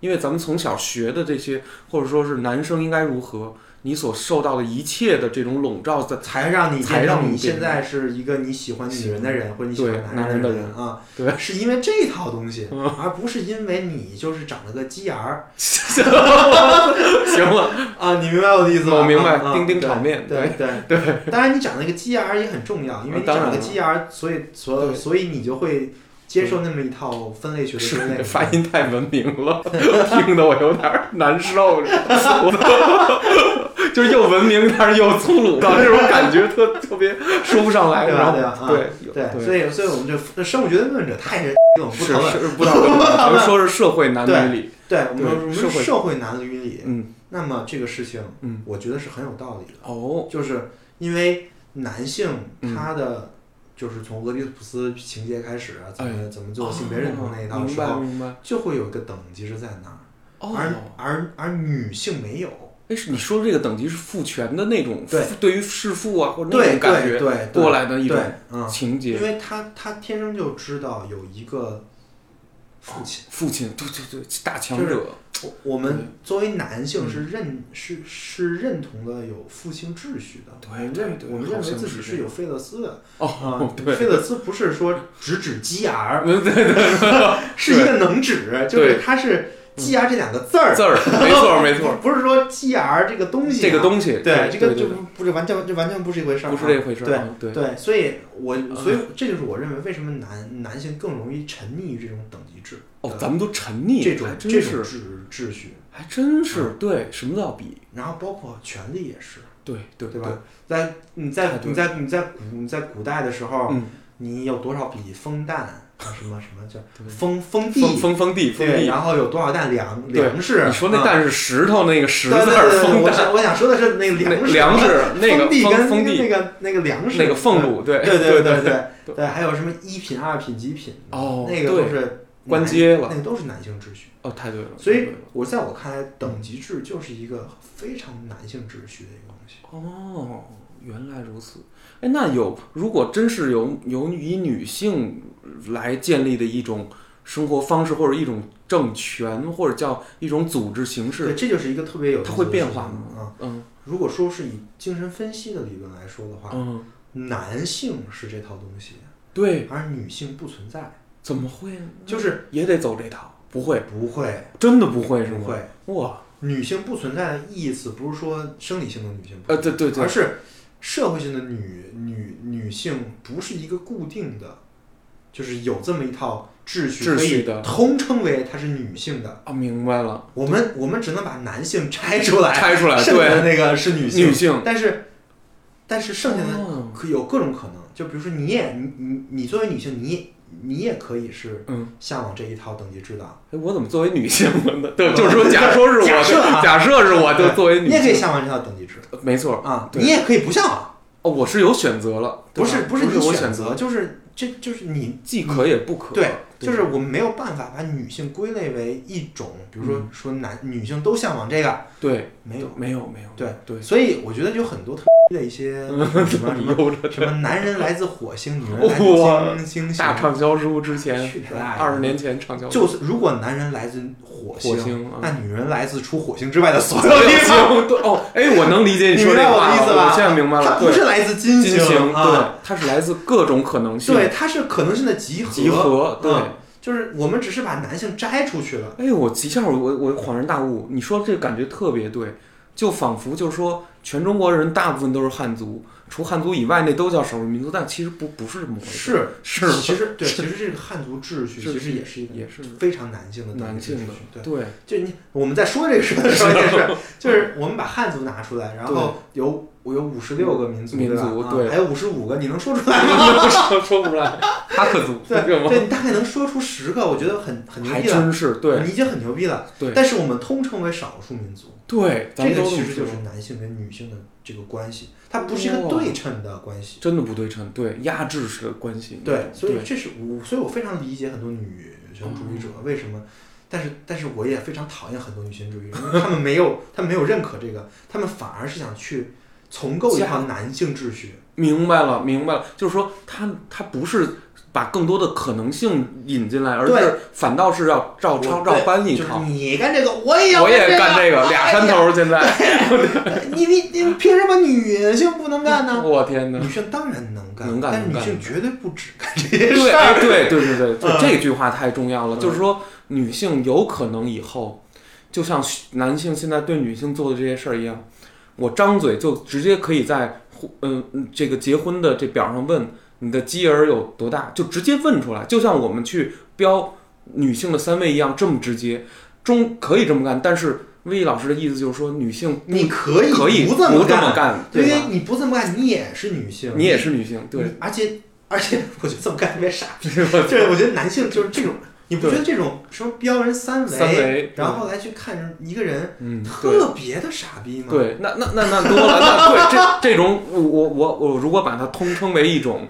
Speaker 3: 因为咱们从小学的这些，或者说是男生应该如何，你所受到的一切的这种笼罩在，
Speaker 2: 才让你
Speaker 3: 才让你
Speaker 2: 现在是一个你喜欢女人的人，或者你喜欢
Speaker 3: 对
Speaker 2: 男
Speaker 3: 男人的人
Speaker 2: 人啊，
Speaker 3: 对
Speaker 2: 是因为这套东西，
Speaker 3: 嗯
Speaker 2: 而不是因为你就是长了个鸡眼儿
Speaker 3: 行了，
Speaker 2: 啊，你明白我的意思吗？
Speaker 3: 我明白
Speaker 2: 啊啊
Speaker 3: 丁丁
Speaker 2: 对
Speaker 3: 炒面
Speaker 2: 对对对。当然，你长了一个鸡眼儿也很重要，因为你长了个鸡眼儿，所以所
Speaker 3: 对
Speaker 2: 所以你就会接受那么一套分类学的分类。
Speaker 3: 发音太文明了，听得我有点儿难受，我就是又文明，但是又粗鲁，这种感觉特特别说不上来，
Speaker 2: 对对
Speaker 3: 对
Speaker 2: 对，
Speaker 3: 对
Speaker 2: 所以所以我们就生物学的论者太是我们不
Speaker 3: 是
Speaker 2: 讨论。
Speaker 3: 是不讨论，咱们说是社会男女里，
Speaker 2: 对我们
Speaker 3: 对
Speaker 2: 我们
Speaker 3: 社会
Speaker 2: 社会男女里，
Speaker 3: 嗯
Speaker 2: 那么这个事情，
Speaker 3: 嗯，
Speaker 2: 我觉得是很有道理的。
Speaker 3: 哦，
Speaker 2: 就是因为男性
Speaker 3: 嗯
Speaker 2: 他的、就是从俄狄浦斯情节开始啊，怎么、
Speaker 3: 哎
Speaker 2: 怎么做性别认同那一套时候，就会有一个等级是在那儿，
Speaker 3: 哦，
Speaker 2: 而而而女性没有。
Speaker 3: 哎，是你说的这个等级是父权的那种，
Speaker 2: 对，
Speaker 3: 对于弑父啊或者那种感觉
Speaker 2: 对对对
Speaker 3: 过来的一种情节
Speaker 2: 因，为他他天生就知道有一个父亲。
Speaker 3: 父亲，对对对，大强
Speaker 2: 就是
Speaker 3: 者，
Speaker 2: 我我们作为男性是认、是是认同的有父性秩序的，
Speaker 3: 对
Speaker 2: 我们
Speaker 3: 对对
Speaker 2: 认我们认为自己
Speaker 3: 是
Speaker 2: 是有费勒斯的
Speaker 3: 哦
Speaker 2: 啊，，
Speaker 3: 对，
Speaker 2: 费勒斯不是说直指鸡眼儿，
Speaker 3: 对对对，
Speaker 2: 是一个能指，就是他是鸡牙这两个字儿，
Speaker 3: 字儿，没错没错，
Speaker 2: 不是说 G R 这个东西啊、
Speaker 3: 这个东西，
Speaker 2: 对这个就不不是完全这完全不是一回事儿啊，
Speaker 3: 不是这回事儿
Speaker 2: 对
Speaker 3: 啊，对
Speaker 2: 对，所以我所以这就是我认为为什么男男性更容易沉溺于这种等级制，
Speaker 3: 哦，咱们都沉溺，
Speaker 2: 这种这种秩秩序，
Speaker 3: 还真是，对，什么都要比，
Speaker 2: 然后包括权力也是，
Speaker 3: 对对
Speaker 2: 对吧？在你在你在你在古你在古代的时候，
Speaker 3: 嗯，
Speaker 2: 你有多少笔封弹啊？什么什么叫封封地。
Speaker 3: 封封地封地，
Speaker 2: 然后有多少担粮粮食？
Speaker 3: 你说那蛋是石头那个石字儿封蛋？
Speaker 2: 我想说的是那个粮食。
Speaker 3: 粮食那个
Speaker 2: 地跟
Speaker 3: 封地。
Speaker 2: 那个那个粮食。
Speaker 3: 那个俸禄对
Speaker 2: 对对
Speaker 3: 对
Speaker 2: 对对，还有什么一品二品几品
Speaker 3: 哦，
Speaker 2: 那个都是
Speaker 3: 官阶了，
Speaker 2: 那个都是男性秩序。
Speaker 3: 哦，太对了。
Speaker 2: 所以我在我看来，等级制就是一个非常男性秩序的一个东西。
Speaker 3: 哦，原来如此。哎，那有如果真是有有以女性来建立的一种生活方式，或者一种政权，或者叫一种组织形
Speaker 2: 对，
Speaker 3: 式，
Speaker 2: 这就是一个特别有
Speaker 3: 它会变化吗？
Speaker 2: 啊。
Speaker 3: 嗯
Speaker 2: 如果说是以精神分析的理论来说的话，
Speaker 3: 嗯，
Speaker 2: 男性是这套东西，
Speaker 3: 对，
Speaker 2: 而女性不存在，
Speaker 3: 怎么会呢？
Speaker 2: 就是
Speaker 3: 也得走这套，不会，
Speaker 2: 不会
Speaker 3: 真的不会是吗？
Speaker 2: 不会。
Speaker 3: 哇，
Speaker 2: 女性不存在的意思不是说生理性的女性不
Speaker 3: 呃，对对对，
Speaker 2: 而是社会性的女女女性不是一个固定的，就是有这么一套秩序，可以通称为它是女性的。
Speaker 3: 啊，明白了，
Speaker 2: 我们我们只能把男性拆出来，
Speaker 3: 拆出来，
Speaker 2: 剩下的，那个是女性。
Speaker 3: 女性，
Speaker 2: 但是但是剩下的
Speaker 3: 哦
Speaker 2: 可有各种可能，就比如说你也你你你作为女性，你也你也可以是
Speaker 3: 嗯，
Speaker 2: 向往这一套等级制的，
Speaker 3: 哎，我怎么作为女性了呢？对，就是说，假说是我，
Speaker 2: 假设啊。
Speaker 3: 假设是我，就作为女
Speaker 2: 你也可以，向往这套等级制。
Speaker 3: 没错。
Speaker 2: 啊，你也可以不向往，
Speaker 3: 哦，我是有选择了，
Speaker 2: 不是不是你选
Speaker 3: 择，
Speaker 2: 就是这就是你
Speaker 3: 既可也不可，
Speaker 2: 对，就是我们没有办法把女性归类为一种，比如说
Speaker 3: 嗯。
Speaker 2: 说男女性都向往这个，
Speaker 3: 对，
Speaker 2: 没有，
Speaker 3: 没有没有，
Speaker 2: 对
Speaker 3: 对，
Speaker 2: 所以我觉得有很多特 的一些什么什么男人来自火星，女人来自 金星
Speaker 3: 大
Speaker 2: 星，
Speaker 3: 畅销书之前二十年前畅销，
Speaker 2: 就是如果男人来自火
Speaker 3: 火星啊
Speaker 2: 那女人来自除火星之外的所有地方。
Speaker 3: 哦，哎，我能理解
Speaker 2: 你
Speaker 3: 说这话了，
Speaker 2: 的意思吧？
Speaker 3: 我现在明白了，对，
Speaker 2: 它不是来自金
Speaker 3: 金星，
Speaker 2: 啊，
Speaker 3: 对，它是来自各种可能性，
Speaker 2: 对，它是可能性的集合。
Speaker 3: 集合，对。
Speaker 2: 就是我们只是把男性摘出去了。
Speaker 3: 哎，我一下我我恍然大悟，你说这个感觉特别对，就仿佛就是说全中国人大部分都是汉族，除汉族以外那都叫少数民族，但其实不不是这么回事，
Speaker 2: 是
Speaker 3: 是
Speaker 2: 其实对，其实这个汉族秩序其实也是一个
Speaker 3: 也是
Speaker 2: 非常男性的
Speaker 3: 男性的
Speaker 2: 秩序，对。
Speaker 3: 对
Speaker 2: 就你我们在说这个事的时候也是，就是我们把汉族拿出来，然后有我有五十六个民族，
Speaker 3: 民
Speaker 2: 对还有五十五个，你能说出来吗？
Speaker 3: 说说不出来，哈克族
Speaker 2: 对
Speaker 3: 对？
Speaker 2: 对，你大概能说出十个，我觉得很很牛逼了，
Speaker 3: 真是对
Speaker 2: 你已经很牛逼了。
Speaker 3: 对
Speaker 2: 但是我们通称为少数民族，
Speaker 3: 对，
Speaker 2: 这个其实就是男性跟女性的这个关系，它不是一个对称的关系。
Speaker 3: 真的不对称，对压制式的关系，
Speaker 2: 对，所以这是我，所以我非常理解很多女权主义者为什么，但是但是我也非常讨厌很多女权主义者，因为他们没有他们没有认可这个，他们反而是想去重构一套男性秩序。
Speaker 3: 明白了，明白了，就是说他他不是把更多的可能性引进来，而
Speaker 2: 对
Speaker 3: 是反倒是要照抄照搬一
Speaker 2: 就是
Speaker 3: 套。
Speaker 2: 你干这个，我也要
Speaker 3: 我也
Speaker 2: 干
Speaker 3: 干这个，俩山头儿现在，
Speaker 2: 你你你凭什么女性不能干呢？
Speaker 3: 我天哪！
Speaker 2: 女性当然能干，
Speaker 3: 能干
Speaker 2: 但是女性绝对不止干这些事
Speaker 3: 对，
Speaker 2: 儿。
Speaker 3: 哎，对对对对对，
Speaker 2: 嗯
Speaker 3: 这句话太重要了。
Speaker 2: 嗯
Speaker 3: 就是说，女性有可能以后，就像男性现在对女性做的这些事儿一样，我张嘴就直接可以在婚嗯、嗯这个结婚的这表上问你的鸡儿有多大，就直接问出来，就像我们去标女性的三位一样，这么直接。中可以这么干，但是魏毅老师的意思就是说，女性
Speaker 2: 你可以
Speaker 3: 可以
Speaker 2: 不这么干，
Speaker 3: 干，
Speaker 2: 因为？你不这么干，你也是女性，
Speaker 3: 你也是女性，对
Speaker 2: 你，而且而且我觉得这么干特别傻逼，就是我觉得男性就是这种，你不觉得这种什么标人三维，
Speaker 3: 三维
Speaker 2: 然后来去看一个人，
Speaker 3: 嗯，
Speaker 2: 特别的傻逼吗？，
Speaker 3: 对，那那那那多了，那对这这种我我我我如果把它通称为一种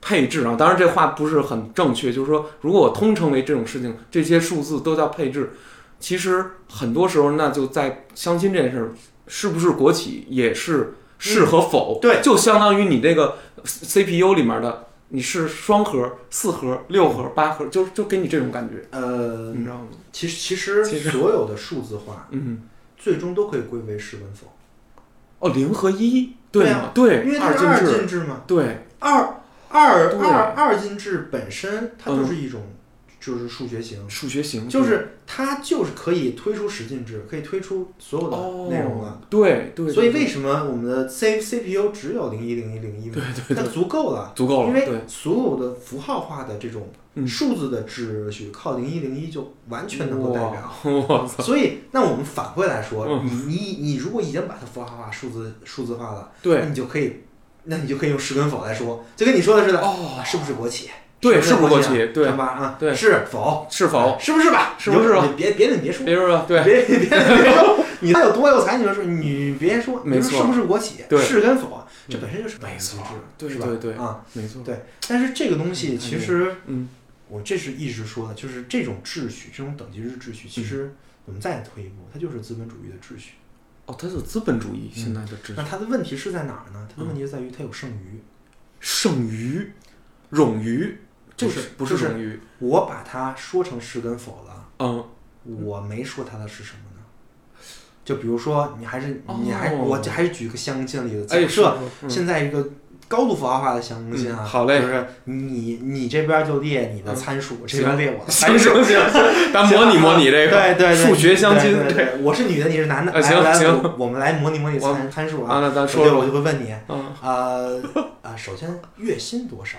Speaker 3: 配置啊，当然这话不是很正确，就是说如果我通称为这种事情，这些数字都叫配置，其实很多时候那就在相亲这件事儿，是不是国企也是是和否，
Speaker 2: 对。
Speaker 3: 就相当于你这个 CPU 里面的你是双核、四核、六核、八核，就就给你这种感觉，
Speaker 2: 呃
Speaker 3: 你，知道吗？
Speaker 2: 其实其实所有的数字化
Speaker 3: 嗯，
Speaker 2: 最终都可以归为是跟否，
Speaker 3: 哦，零和一，
Speaker 2: 对
Speaker 3: 吗？对，
Speaker 2: 因为它是二
Speaker 3: 进制，
Speaker 2: 嘛，
Speaker 3: 对，
Speaker 2: 二二
Speaker 3: 对
Speaker 2: 二二进制本身它
Speaker 3: 嗯
Speaker 2: 就是一种就是数学型，
Speaker 3: 数学型
Speaker 2: 就是它就是可以推出十进制，可以推出所有的
Speaker 3: 哦
Speaker 2: 内容了。
Speaker 3: 对对，对
Speaker 2: 所以为什么我们的 C CPU 只有零一零一零一？
Speaker 3: 对对对，
Speaker 2: 它足够了，
Speaker 3: 足够了，
Speaker 2: 因为，所有的符号化的这种
Speaker 3: 嗯。
Speaker 2: 数字的秩序，靠零一零一就完全能够代表。所以，那我们反过来说，
Speaker 3: 嗯。
Speaker 2: 你你你如果已经把它符号化、数字数字化了，那
Speaker 3: 对，
Speaker 2: 你就可以，那你就可以用是跟否来说，就跟你说的似的，
Speaker 3: 哦。
Speaker 2: 啊是不是国企？
Speaker 3: 对，
Speaker 2: 是
Speaker 3: 是不是国
Speaker 2: 企？
Speaker 3: 对。
Speaker 2: 是，吧？啊，
Speaker 3: 对。
Speaker 2: 是否？
Speaker 3: 是否？
Speaker 2: 是不是吧？
Speaker 3: 是不是？吧
Speaker 2: 别别别说，
Speaker 3: 别说，对，
Speaker 2: 别别别别说，你他有多有才，你就说你别说，
Speaker 3: 没错。
Speaker 2: 是不是国企？
Speaker 3: 对。
Speaker 2: 是跟否，这
Speaker 3: 嗯
Speaker 2: 本身就是
Speaker 3: 没错。对
Speaker 2: 是吧？
Speaker 3: 对对
Speaker 2: 啊。
Speaker 3: 没错，
Speaker 2: 对。但是这个东西
Speaker 3: 嗯
Speaker 2: 其实，
Speaker 3: 嗯，
Speaker 2: 我这是一直说的，就是这种秩序，这种等级制秩序，其
Speaker 3: 嗯。
Speaker 2: 实我们再退一步，它就是资本主义的秩序。
Speaker 3: 哦，它是资本主义现在的秩序，
Speaker 2: 那它的问题是在哪儿呢？它的
Speaker 3: 嗯。
Speaker 2: 问题是在于它有剩余。
Speaker 3: 剩余、冗余，这
Speaker 2: 不是
Speaker 3: 不是
Speaker 2: 就是，我把它说成是跟否了，
Speaker 3: 嗯，
Speaker 2: 我没说它的是什么呢？就比如说，你还是你还
Speaker 3: 哦
Speaker 2: 我还是举个相亲的例子，
Speaker 3: 哎，
Speaker 2: 假设
Speaker 3: 是，
Speaker 2: 现在一个高度符号化的相亲啊，
Speaker 3: 嗯好嘞
Speaker 2: 就是你你这边就列你的参数，这边列我的参数。
Speaker 3: 行行，咱模拟模拟这个，
Speaker 2: 对对对，
Speaker 3: 数学相亲，
Speaker 2: 对对对，我是女的，你是男的，
Speaker 3: 啊行
Speaker 2: 来来
Speaker 3: 行
Speaker 2: 我我们来模拟模拟参参数
Speaker 3: 啊，
Speaker 2: 啊。
Speaker 3: 那咱说说，
Speaker 2: 就会问你，
Speaker 3: 嗯，
Speaker 2: 呃啊，首先月薪多少？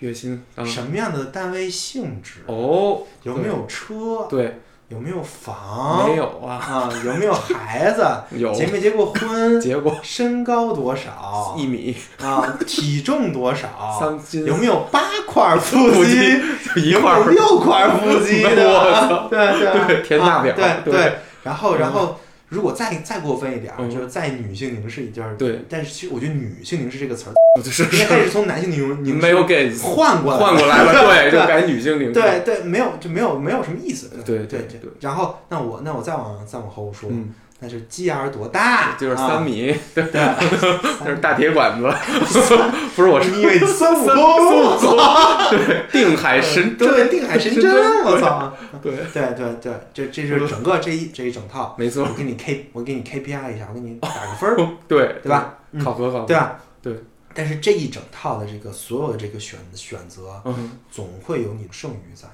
Speaker 3: 月薪，嗯，
Speaker 2: 什么样的单位性质？
Speaker 3: 哦，
Speaker 2: 有没有车？
Speaker 3: 对，
Speaker 2: 有没有房？
Speaker 3: 没有啊，
Speaker 2: 啊，有没有孩子？
Speaker 3: 有
Speaker 2: 结没结过婚？
Speaker 3: 结过
Speaker 2: 身高多少？
Speaker 3: 一米
Speaker 2: 啊，体重多少？
Speaker 3: 三斤，
Speaker 2: 有没有八块腹
Speaker 3: 腹
Speaker 2: 肌？
Speaker 3: 就一
Speaker 2: 有没有
Speaker 3: 块，
Speaker 2: 六块腹肌的？对对
Speaker 3: 对填大表对
Speaker 2: 啊对对。然后
Speaker 3: 嗯
Speaker 2: 然后，如果再再过分一点儿，
Speaker 3: 嗯。
Speaker 2: 就是再女性凝视一点儿，
Speaker 3: 对，
Speaker 2: 但是其实我觉得女性凝视这个词儿，
Speaker 3: 就是
Speaker 2: 应该是从男性凝视凝视
Speaker 3: 没有给
Speaker 2: 换过来，
Speaker 3: 换过来了，对，
Speaker 2: 对。
Speaker 3: 就改女性凝视，
Speaker 2: 对对，没有就没有没有什么意思。
Speaker 3: 对
Speaker 2: 对
Speaker 3: 对对。
Speaker 2: 然后那我那我再往再往后说，
Speaker 3: 嗯，
Speaker 2: 那是鸡眼儿多大？
Speaker 3: 就是
Speaker 2: 啊
Speaker 3: 三米，对，
Speaker 2: 对，
Speaker 3: 那是大铁管子，不是我是
Speaker 2: 孙悟
Speaker 3: 孙
Speaker 2: 空？
Speaker 3: 悟空，对，定海神针，
Speaker 2: 对，定海神针，我操！
Speaker 3: 对，
Speaker 2: 对对对，这这是整个这一这一整套。
Speaker 3: 没错
Speaker 2: 我，给你 K，我给你 KPI 一下，我给你打个分儿，
Speaker 3: 对
Speaker 2: 对？吧？嗯
Speaker 3: 考核考核，
Speaker 2: 对吧？
Speaker 3: 对。
Speaker 2: 但是这一整套的这个所有的这个选选择，
Speaker 3: 嗯，
Speaker 2: 总会有你的剩余在，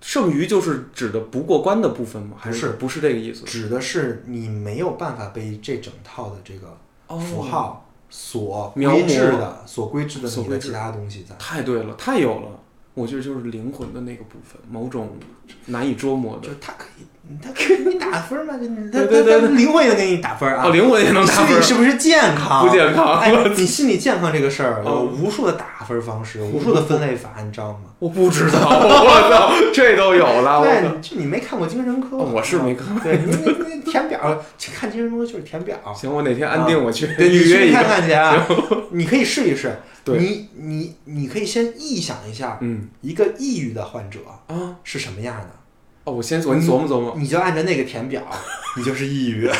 Speaker 3: 剩余就是指的不过关的部分吗？还
Speaker 2: 是
Speaker 3: 不是这个意思？
Speaker 2: 指的是你没有办法被这整套的这个
Speaker 3: 哦
Speaker 2: 符号所
Speaker 3: 描摹
Speaker 2: 的、所规制的你的其他东西在。
Speaker 3: 太对了，太有了，我觉得就是灵魂的那个部分，某种难以捉摸的
Speaker 2: 就。是它可以，他给你打分嘛？就你他他他灵魂也能给你打分啊。
Speaker 3: 哦，灵魂也能打分
Speaker 2: 心理，是不是健康？
Speaker 3: 不健康。
Speaker 2: 哎，你心理健康这个事儿有
Speaker 3: 哦
Speaker 2: 无数的打分方式，无数的分类法，你知道吗？
Speaker 3: 我不知道，我操，这都有了，
Speaker 2: 对，
Speaker 3: 就！
Speaker 2: 你没看过精神科？
Speaker 3: 哦我是没看。
Speaker 2: 对，你你你填表，看精神科就是填表。
Speaker 3: 行，我哪天安定我去预约一个。
Speaker 2: 看去啊！你可以试一试。
Speaker 3: 对
Speaker 2: 你你你可以先臆想一下，
Speaker 3: 嗯
Speaker 2: 一个抑郁的患者
Speaker 3: 啊，
Speaker 2: 是什么样的，
Speaker 3: 哦，我先我先琢磨琢磨。
Speaker 2: 你就按照那个填表，你就是抑郁。
Speaker 3: 我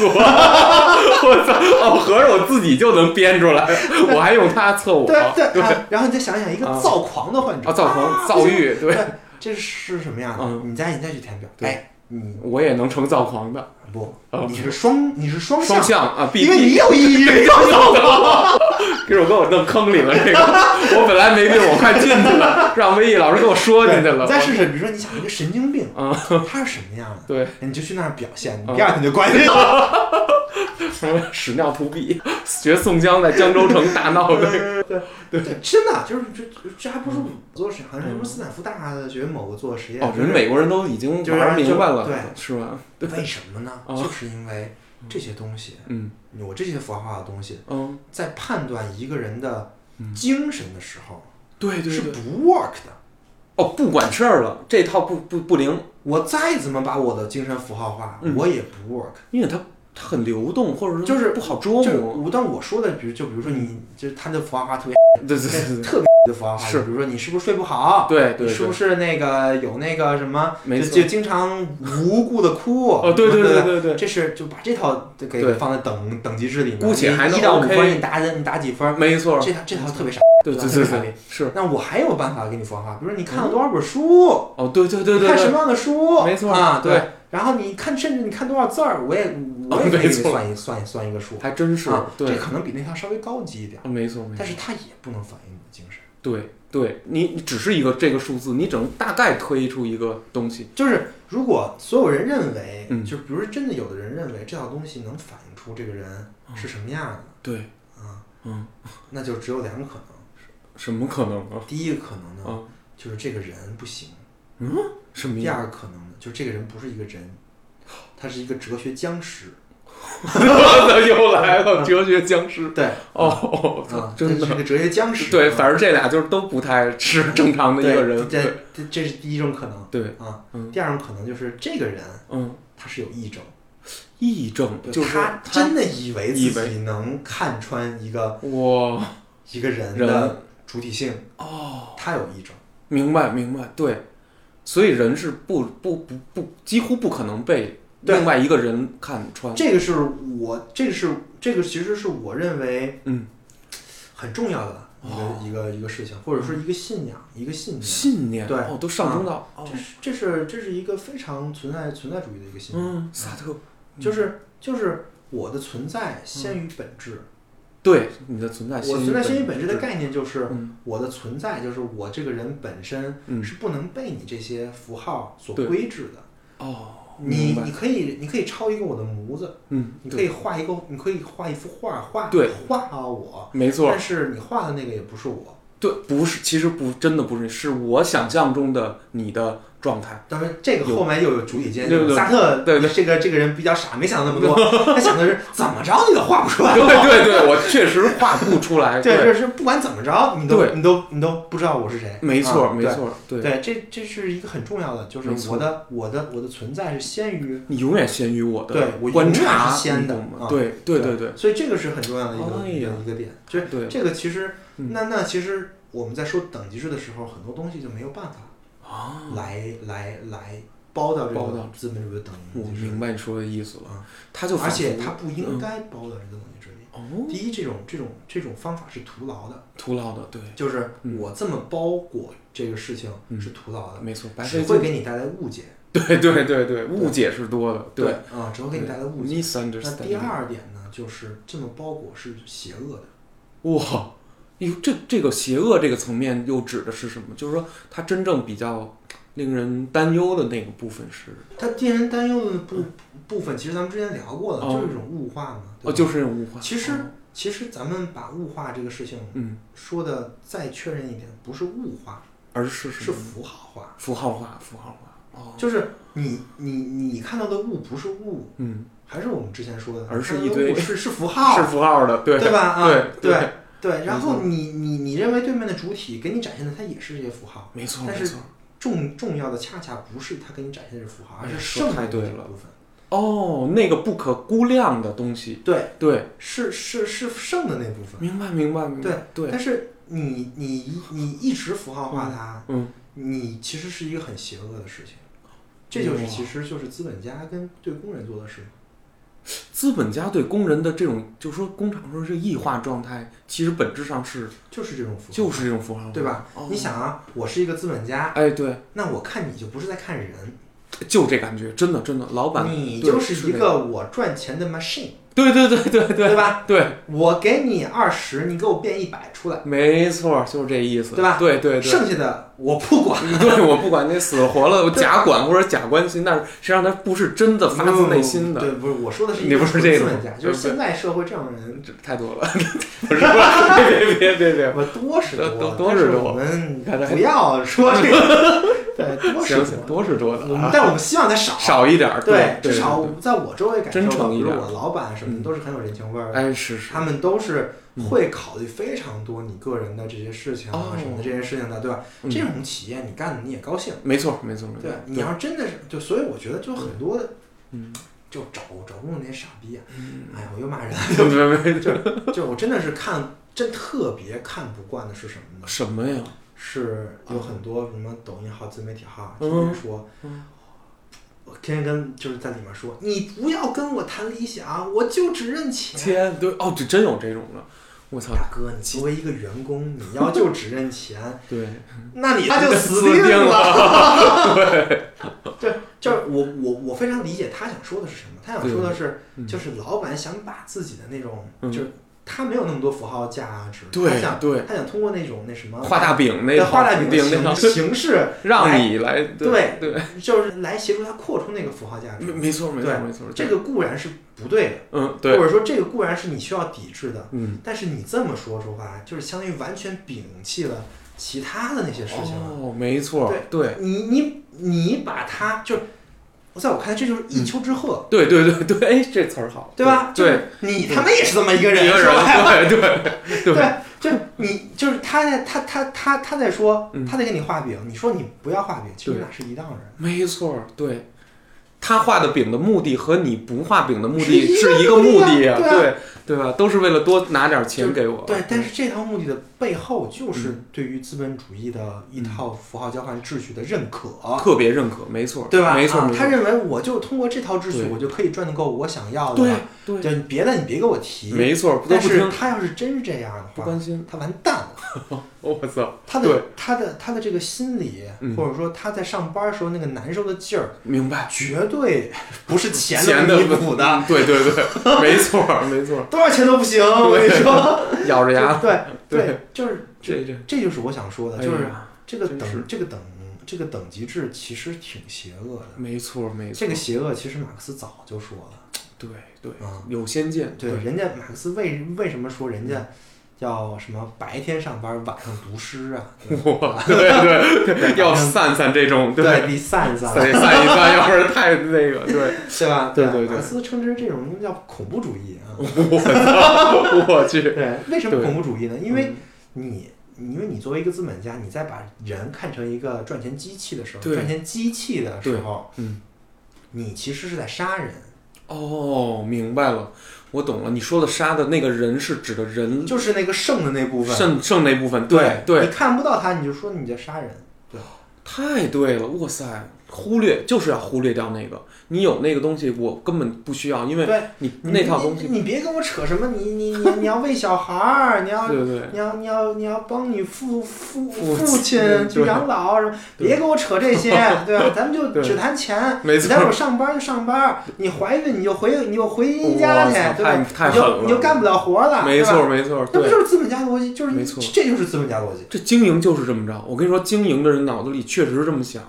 Speaker 3: 操！哦，合着我自己就能编出来，我还用它测我。
Speaker 2: 对对
Speaker 3: 对
Speaker 2: 啊然后你再想想一个
Speaker 3: 啊
Speaker 2: 躁狂的患者
Speaker 3: 啊，躁狂、躁郁，对，
Speaker 2: 这是什么样的？
Speaker 3: 嗯
Speaker 2: 你再你再去填表，
Speaker 3: 对
Speaker 2: 哎，你
Speaker 3: 我也能成躁狂的，
Speaker 2: 不
Speaker 3: 啊，
Speaker 2: 你是双你是双
Speaker 3: 双向啊
Speaker 2: 因为你有抑郁，
Speaker 3: 给我给我弄坑里了，这个。我本来没病，我快进去了，让威毅老师给我说进去了。
Speaker 2: 你再试试，比如说你想一个神经病，
Speaker 3: 啊，
Speaker 2: 他是什么样的？
Speaker 3: 对，
Speaker 2: 你就去那儿表现，你
Speaker 3: 啊
Speaker 2: 第二天就关心了。
Speaker 3: 什么屎尿扑鼻，学宋江在江州城大闹的。
Speaker 2: 对 对，真的就是这这还不是我做实验，好像什么斯坦福大学某个做的实验。
Speaker 3: 哦，
Speaker 2: 就是
Speaker 3: 人美国人都已经
Speaker 2: 就是
Speaker 3: 玩明白了，
Speaker 2: 对
Speaker 3: 是吧？
Speaker 2: 为什么呢？
Speaker 3: 啊
Speaker 2: 就是因为这些东西，
Speaker 3: 嗯
Speaker 2: 我这些符号化的东西，
Speaker 3: 嗯，
Speaker 2: 在判断一个人的
Speaker 3: 嗯
Speaker 2: 精神的时候是
Speaker 3: 对对是。
Speaker 2: 不 work 的。
Speaker 3: 哦，不管事儿了，这套不不不灵，
Speaker 2: 我再怎么把我的精神符号化，
Speaker 3: 嗯
Speaker 2: 我也不 work。
Speaker 3: 因为它它很流动，或者说
Speaker 2: 就是
Speaker 3: 不好捉
Speaker 2: 就是
Speaker 3: 摸。
Speaker 2: 我当我说的，比如就比如说你，就是他的符号化特别
Speaker 3: 对对对对
Speaker 2: 特别的符号化，
Speaker 3: 是
Speaker 2: 比如说你是不是睡不好？
Speaker 3: 对对
Speaker 2: 是不，是那个有那个什么，
Speaker 3: 没错
Speaker 2: 就就经常无故的哭？
Speaker 3: 哦，对 对
Speaker 2: 对
Speaker 3: 对对对，
Speaker 2: 这是就把这套给放在等等级制里面，
Speaker 3: 姑且还能
Speaker 2: 你一到五分，你打人你打几分？
Speaker 3: 没错，
Speaker 2: 这套这套特别傻。
Speaker 3: 对对对对，是
Speaker 2: 那我还有办法给你符号化，比如说你看了多少本书，
Speaker 3: 哦，对对对对对，
Speaker 2: 看什么样的书，
Speaker 3: 没错
Speaker 2: 啊，
Speaker 3: 对。
Speaker 2: 然后你看，甚至你看多少字儿，我也我
Speaker 3: 哦
Speaker 2: 也
Speaker 3: 没错
Speaker 2: 算一算一算一个数。
Speaker 3: 还真是
Speaker 2: 啊，
Speaker 3: 对
Speaker 2: 这，可能比那套稍微高级一点，
Speaker 3: 哦没错没错
Speaker 2: 但，是它也不能反映你的精神。
Speaker 3: 对对，你你只是一个这个数字，你只能大概推出一个东西，
Speaker 2: 就是如果所有人认为，
Speaker 3: 嗯
Speaker 2: 就比如说真的有的人认为这套东西能反映出这个人是什么样的
Speaker 3: 对，
Speaker 2: 啊，
Speaker 3: 嗯，
Speaker 2: 那就只有两个可能。
Speaker 3: 什么可能啊？
Speaker 2: 第一个可能呢，
Speaker 3: 啊，
Speaker 2: 就是这个人不行；嗯
Speaker 3: 什么？
Speaker 2: 第二个可能呢，就是这个人不是一个人，他是一个哲学僵尸。
Speaker 3: 又来了，哲学僵尸。
Speaker 2: 对，
Speaker 3: 哦真的，
Speaker 2: 他是个哲学僵尸。
Speaker 3: 对，
Speaker 2: 啊
Speaker 3: 反正这俩就是都不太是正常的一个人。
Speaker 2: 对，这这是第一种可能。
Speaker 3: 对，
Speaker 2: 啊。
Speaker 3: 嗯。
Speaker 2: 第二种可能就是这个人
Speaker 3: 嗯，
Speaker 2: 他是有异症，
Speaker 3: 癔症就是
Speaker 2: 他真的以为自己能看穿一个
Speaker 3: 哇。
Speaker 2: 一个人
Speaker 3: 人。
Speaker 2: 的主体性，
Speaker 3: 哦，
Speaker 2: 他有异症。
Speaker 3: 明白明白，对，所以人是不不不不几乎不可能被
Speaker 2: 对
Speaker 3: 另外一个人看穿。
Speaker 2: 这个是我，这个是这个其实是我认为
Speaker 3: 嗯，
Speaker 2: 很重要的一个、
Speaker 3: 哦。
Speaker 2: 一个一个事情，或者说一个信仰，一个信念。
Speaker 3: 信念
Speaker 2: 对。
Speaker 3: 哦，都上升到哦。
Speaker 2: 这，是这是这是一个非常存在存在主义的一个信念，
Speaker 3: 嗯，萨特。
Speaker 2: 就是就是我的存在先于本质。
Speaker 3: 对你的存在，
Speaker 2: 我存在先于本质的概念就是，
Speaker 3: 嗯。
Speaker 2: 我的存在就是我这个人本身
Speaker 3: 嗯。
Speaker 2: 是不能被你这些符号所规制的。
Speaker 3: 哦，
Speaker 2: 你你可以你可以抄一个我的模子，
Speaker 3: 嗯，
Speaker 2: 你可以画一个，你可以画一幅画画
Speaker 3: 对。
Speaker 2: 画我，
Speaker 3: 没错。
Speaker 2: 但，是你画的那个也不是我，
Speaker 3: 对，不是，其实不，真的不是，是我想象中的你的状态。
Speaker 2: 当然，这个后面又有主体间，
Speaker 3: 对对对
Speaker 2: 萨特
Speaker 3: 对对
Speaker 2: 这个这个人比较傻，没想那么多，他想的是怎么着你都画不出来。
Speaker 3: 对对对，我确实画不出来。
Speaker 2: 对，
Speaker 3: 对，
Speaker 2: 就是不管怎么着，你都你都你都不知道我是谁。
Speaker 3: 没错
Speaker 2: 啊
Speaker 3: 没。错，对，
Speaker 2: 这这是一个很重要的，就是我的我的我的存在是先于
Speaker 3: 你永远先于我的
Speaker 2: 对我
Speaker 3: 观
Speaker 2: 永远
Speaker 3: 察，
Speaker 2: 是先的
Speaker 3: 对对对对
Speaker 2: 所以这个是很重要的一个
Speaker 3: 哎
Speaker 2: 一个点。就这个其实
Speaker 3: 嗯
Speaker 2: 那那其实我们在说等级制的时候，很多东西就没有办法
Speaker 3: 啊，
Speaker 2: 来来来包到这个资本主义的等
Speaker 3: 我
Speaker 2: 级制我
Speaker 3: 明白你说的意思了
Speaker 2: 啊，
Speaker 3: 他就
Speaker 2: 而且
Speaker 3: 仿佛
Speaker 2: 它不应该包到这个等级制里。
Speaker 3: 哦，
Speaker 2: 第一，这种这种这种方法是徒劳的，
Speaker 3: 徒劳的，对，
Speaker 2: 就是
Speaker 3: 嗯
Speaker 2: 我这么包裹这个事情
Speaker 3: 嗯
Speaker 2: 是徒劳的，
Speaker 3: 没错，白。
Speaker 2: 会给你带来误解。
Speaker 3: 对对对对，误解是多的，对，
Speaker 2: 啊，只会给你带来误解。那。第二点呢，就是这么包裹是邪恶的。
Speaker 3: 哇，哟，这这个邪恶这个层面又指的是什么？就是说，它真正比较令人担忧的那个部分是，
Speaker 2: 它令人担忧的部部分，其实咱们之前聊过了，
Speaker 3: 哦
Speaker 2: 就是一种物化嘛。
Speaker 3: 哦，就是一种物化。
Speaker 2: 其实
Speaker 3: 哦
Speaker 2: 其实咱们把物化这个事情
Speaker 3: 嗯，
Speaker 2: 说的再确认一点，不是物化，
Speaker 3: 而是
Speaker 2: 是？符号化。
Speaker 3: 符号化，符号化。哦，
Speaker 2: 就是你你你看到的物不是物，
Speaker 3: 嗯，
Speaker 2: 还是我们之前说的，
Speaker 3: 而是一堆
Speaker 2: 物是是符号，
Speaker 3: 是符号的，对
Speaker 2: 对吧？啊，
Speaker 3: 对
Speaker 2: 对对。然后你你你认为对面的主体给你展现的，它也是这些符号。
Speaker 3: 没错
Speaker 2: 但是
Speaker 3: 没错。
Speaker 2: 重重要的恰恰不是它给你展现的是符号，而是
Speaker 3: 哎说
Speaker 2: 圣的
Speaker 3: 太对了
Speaker 2: 那部分。
Speaker 3: 哦，那个不可估量的东西，
Speaker 2: 对，
Speaker 3: 对，
Speaker 2: 是是是剩的那部分。
Speaker 3: 明白明白明白，对，
Speaker 2: 但是你你你一直符号化它，
Speaker 3: 嗯，
Speaker 2: 你其实是一个很邪恶的事情。这就是其实就是资本家跟对工人做的事。
Speaker 3: 资本家对工人的这种，就是说工厂说是异化状态，其实本质上是
Speaker 2: 就是这种符号，
Speaker 3: 就是这种符号，
Speaker 2: 对吧？
Speaker 3: 哦。
Speaker 2: 你想啊，我是一个资本家，
Speaker 3: 哎，对，
Speaker 2: 那我看你就不是在看人，
Speaker 3: 就这感觉，真的真的，老板，
Speaker 2: 你就是一个我赚钱的 machine，
Speaker 3: 对对对对对
Speaker 2: 对吧？
Speaker 3: 对，
Speaker 2: 我给你二十，你给我变一百出来，
Speaker 3: 没错，就是这意思，
Speaker 2: 对吧？
Speaker 3: 对对对。
Speaker 2: 剩下的我不管。
Speaker 3: 对，我不管你死了活了，我假管或者假关心，但是实际上他不是真的发自内心的，
Speaker 2: 对，不是我说的是一
Speaker 3: 你不是这种
Speaker 2: 资本家，就是现在社会这样的人
Speaker 3: 太多了，不是？别别别别别，
Speaker 2: 我多是
Speaker 3: 多
Speaker 2: 多，
Speaker 3: 是多。
Speaker 2: 我们不要说这个，对，多是多。
Speaker 3: 多是多的
Speaker 2: 但我们希望它少，
Speaker 3: 少一点儿，
Speaker 2: 对，至少在我周围感受到，
Speaker 3: 真诚一点。
Speaker 2: 比如我老板什么的
Speaker 3: 嗯。
Speaker 2: 都是很有人情味儿的，
Speaker 3: 哎是是，
Speaker 2: 他们都是
Speaker 3: 嗯。
Speaker 2: 会考虑非常多你个人的这些事情啊
Speaker 3: 哦。
Speaker 2: 什么的这些事情的，对吧？
Speaker 3: 嗯。
Speaker 2: 这种企业你干的你也高兴，
Speaker 3: 没错没错没错，，
Speaker 2: 对你要真的是就，所以我觉得就很多的
Speaker 3: 嗯。
Speaker 2: 就找找工作那些傻逼啊，
Speaker 3: 嗯，
Speaker 2: 哎呀，我又骂人了，就就我真的是看真特别看不惯的是什么呢？
Speaker 3: 什么呀？
Speaker 2: 是有很多什么抖音号、自媒体号天
Speaker 3: 嗯
Speaker 2: 天说，天天跟就是在里面说，你不要跟我谈理想，我就只认钱。
Speaker 3: 天，对哦，这真有这种的，我操，
Speaker 2: 大哥，你作为一个员工，你要就只认钱，
Speaker 3: 对，
Speaker 2: 那你他就死
Speaker 3: 定
Speaker 2: 定了。
Speaker 3: 对，
Speaker 2: 对，就是我我我非常理解他想说的是什么，他想说的是，
Speaker 3: 嗯。
Speaker 2: 就是老板想把自己的那种，
Speaker 3: 嗯。
Speaker 2: 就是他没有那么多符号价值，他
Speaker 3: 对
Speaker 2: 想
Speaker 3: 对，
Speaker 2: 他想通过那种那什么
Speaker 3: 画大饼那
Speaker 2: 画大饼的
Speaker 3: 那
Speaker 2: 形形式，
Speaker 3: 让你来，
Speaker 2: 对
Speaker 3: 对，
Speaker 2: 就是来协助他扩充那个符号价值。
Speaker 3: 没没错没错
Speaker 2: 对
Speaker 3: 没错，
Speaker 2: 这个固然是不对的，
Speaker 3: 嗯对，
Speaker 2: 或者说这个固然是你需要抵制的，
Speaker 3: 嗯，
Speaker 2: 但是你这么说说话，就是相当于完全摒弃了其他的那些事情了。
Speaker 3: 哦，没错，对
Speaker 2: 你你你把它就，在我看来这就是一丘之貉，
Speaker 3: 对对对对，哎，这词儿好，
Speaker 2: 对吧？
Speaker 3: 对，
Speaker 2: 就是你他妈也是这么一个人，
Speaker 3: 一对对对
Speaker 2: 对，就你就是他在他他他他在说
Speaker 3: 嗯
Speaker 2: 他在给你画饼，你说你不要画饼，其实俩是一档人。
Speaker 3: 没错，对。他画的饼的目的和你不画饼的目的是一个目的呀，
Speaker 2: 目的啊
Speaker 3: 对对吧？都是为了多拿点钱给我。
Speaker 2: 对，但是这套目的的背后，就是
Speaker 3: 嗯
Speaker 2: 对于资本主义的一套符号交换秩序的认可，
Speaker 3: 特别认可，没错，
Speaker 2: 对吧？
Speaker 3: 没错，
Speaker 2: 啊他认为我就通过这套秩序，我就可以赚得够我想要的
Speaker 3: 对
Speaker 2: 了。
Speaker 3: 对，
Speaker 2: 就别的你别给我提。
Speaker 3: 没错，不
Speaker 2: 但是他要是真是这样的话，
Speaker 3: 不关心。
Speaker 2: 他完蛋了。
Speaker 3: 我操，
Speaker 2: 他
Speaker 3: 对
Speaker 2: 的他的他的这个心理，
Speaker 3: 嗯
Speaker 2: 或者说他在上班的时候那个难受的劲儿，
Speaker 3: 明白，
Speaker 2: 绝对不是钱
Speaker 3: 钱
Speaker 2: 能弥补的，
Speaker 3: 对对对，没错没错，
Speaker 2: 多少钱都不行。我跟你说，
Speaker 3: 咬着牙，
Speaker 2: 对
Speaker 3: 对，
Speaker 2: 就是
Speaker 3: 这这
Speaker 2: 这就是我想说的，就是这个等这个等这个等级制其实挺邪恶的。
Speaker 3: 没错没错，
Speaker 2: 这个邪恶其实马克思早就说了。
Speaker 3: 对对
Speaker 2: 啊，
Speaker 3: 有先见，
Speaker 2: 对，人家马克思为为什么说人家叫什么白天上班，晚上读诗啊，
Speaker 3: 对对对，要散散这种，
Speaker 2: 对，得散散，
Speaker 3: 散散一散，要不然太那个，对。
Speaker 2: 对吧？
Speaker 3: 对对对
Speaker 2: 马克思称之这种叫恐怖主义啊。
Speaker 3: 我操，我去，
Speaker 2: 对，为什么恐怖主义呢？因为
Speaker 3: 嗯
Speaker 2: 你，因为你作为一个资本家，你在把人看成一个赚钱机器的时候，赚钱机器的时候，
Speaker 3: 嗯，
Speaker 2: 你其实是在杀人，
Speaker 3: 哦，明白了，我懂了，你说的杀的那个人是指的人
Speaker 2: 就是那个剩的那部分。
Speaker 3: 剩剩那部分，
Speaker 2: 对
Speaker 3: 对
Speaker 2: 你，看不到他，你就说你在杀人。
Speaker 3: 对太对了，哇塞，忽略就是要忽略掉那个，你有那个东西，我根本不需要，因为你
Speaker 2: 你
Speaker 3: 那套东西，
Speaker 2: 你你别跟我扯什么，你你你你要喂小孩儿，你要你要你要你要帮你父父
Speaker 3: 父
Speaker 2: 父亲
Speaker 3: 亲
Speaker 2: 去养老什么，别跟我扯这些，对吧？咱们就只谈钱，你待会儿上班就上班，你怀孕你就回你就回家去，对吧？你就你就干不了活了，
Speaker 3: 没错没错，对。
Speaker 2: 那不就是资本家逻辑？就是
Speaker 3: 没错
Speaker 2: 这就是资本家逻辑。
Speaker 3: 这经营就是这么着。我跟你说，经营的人脑子里确实是这么想，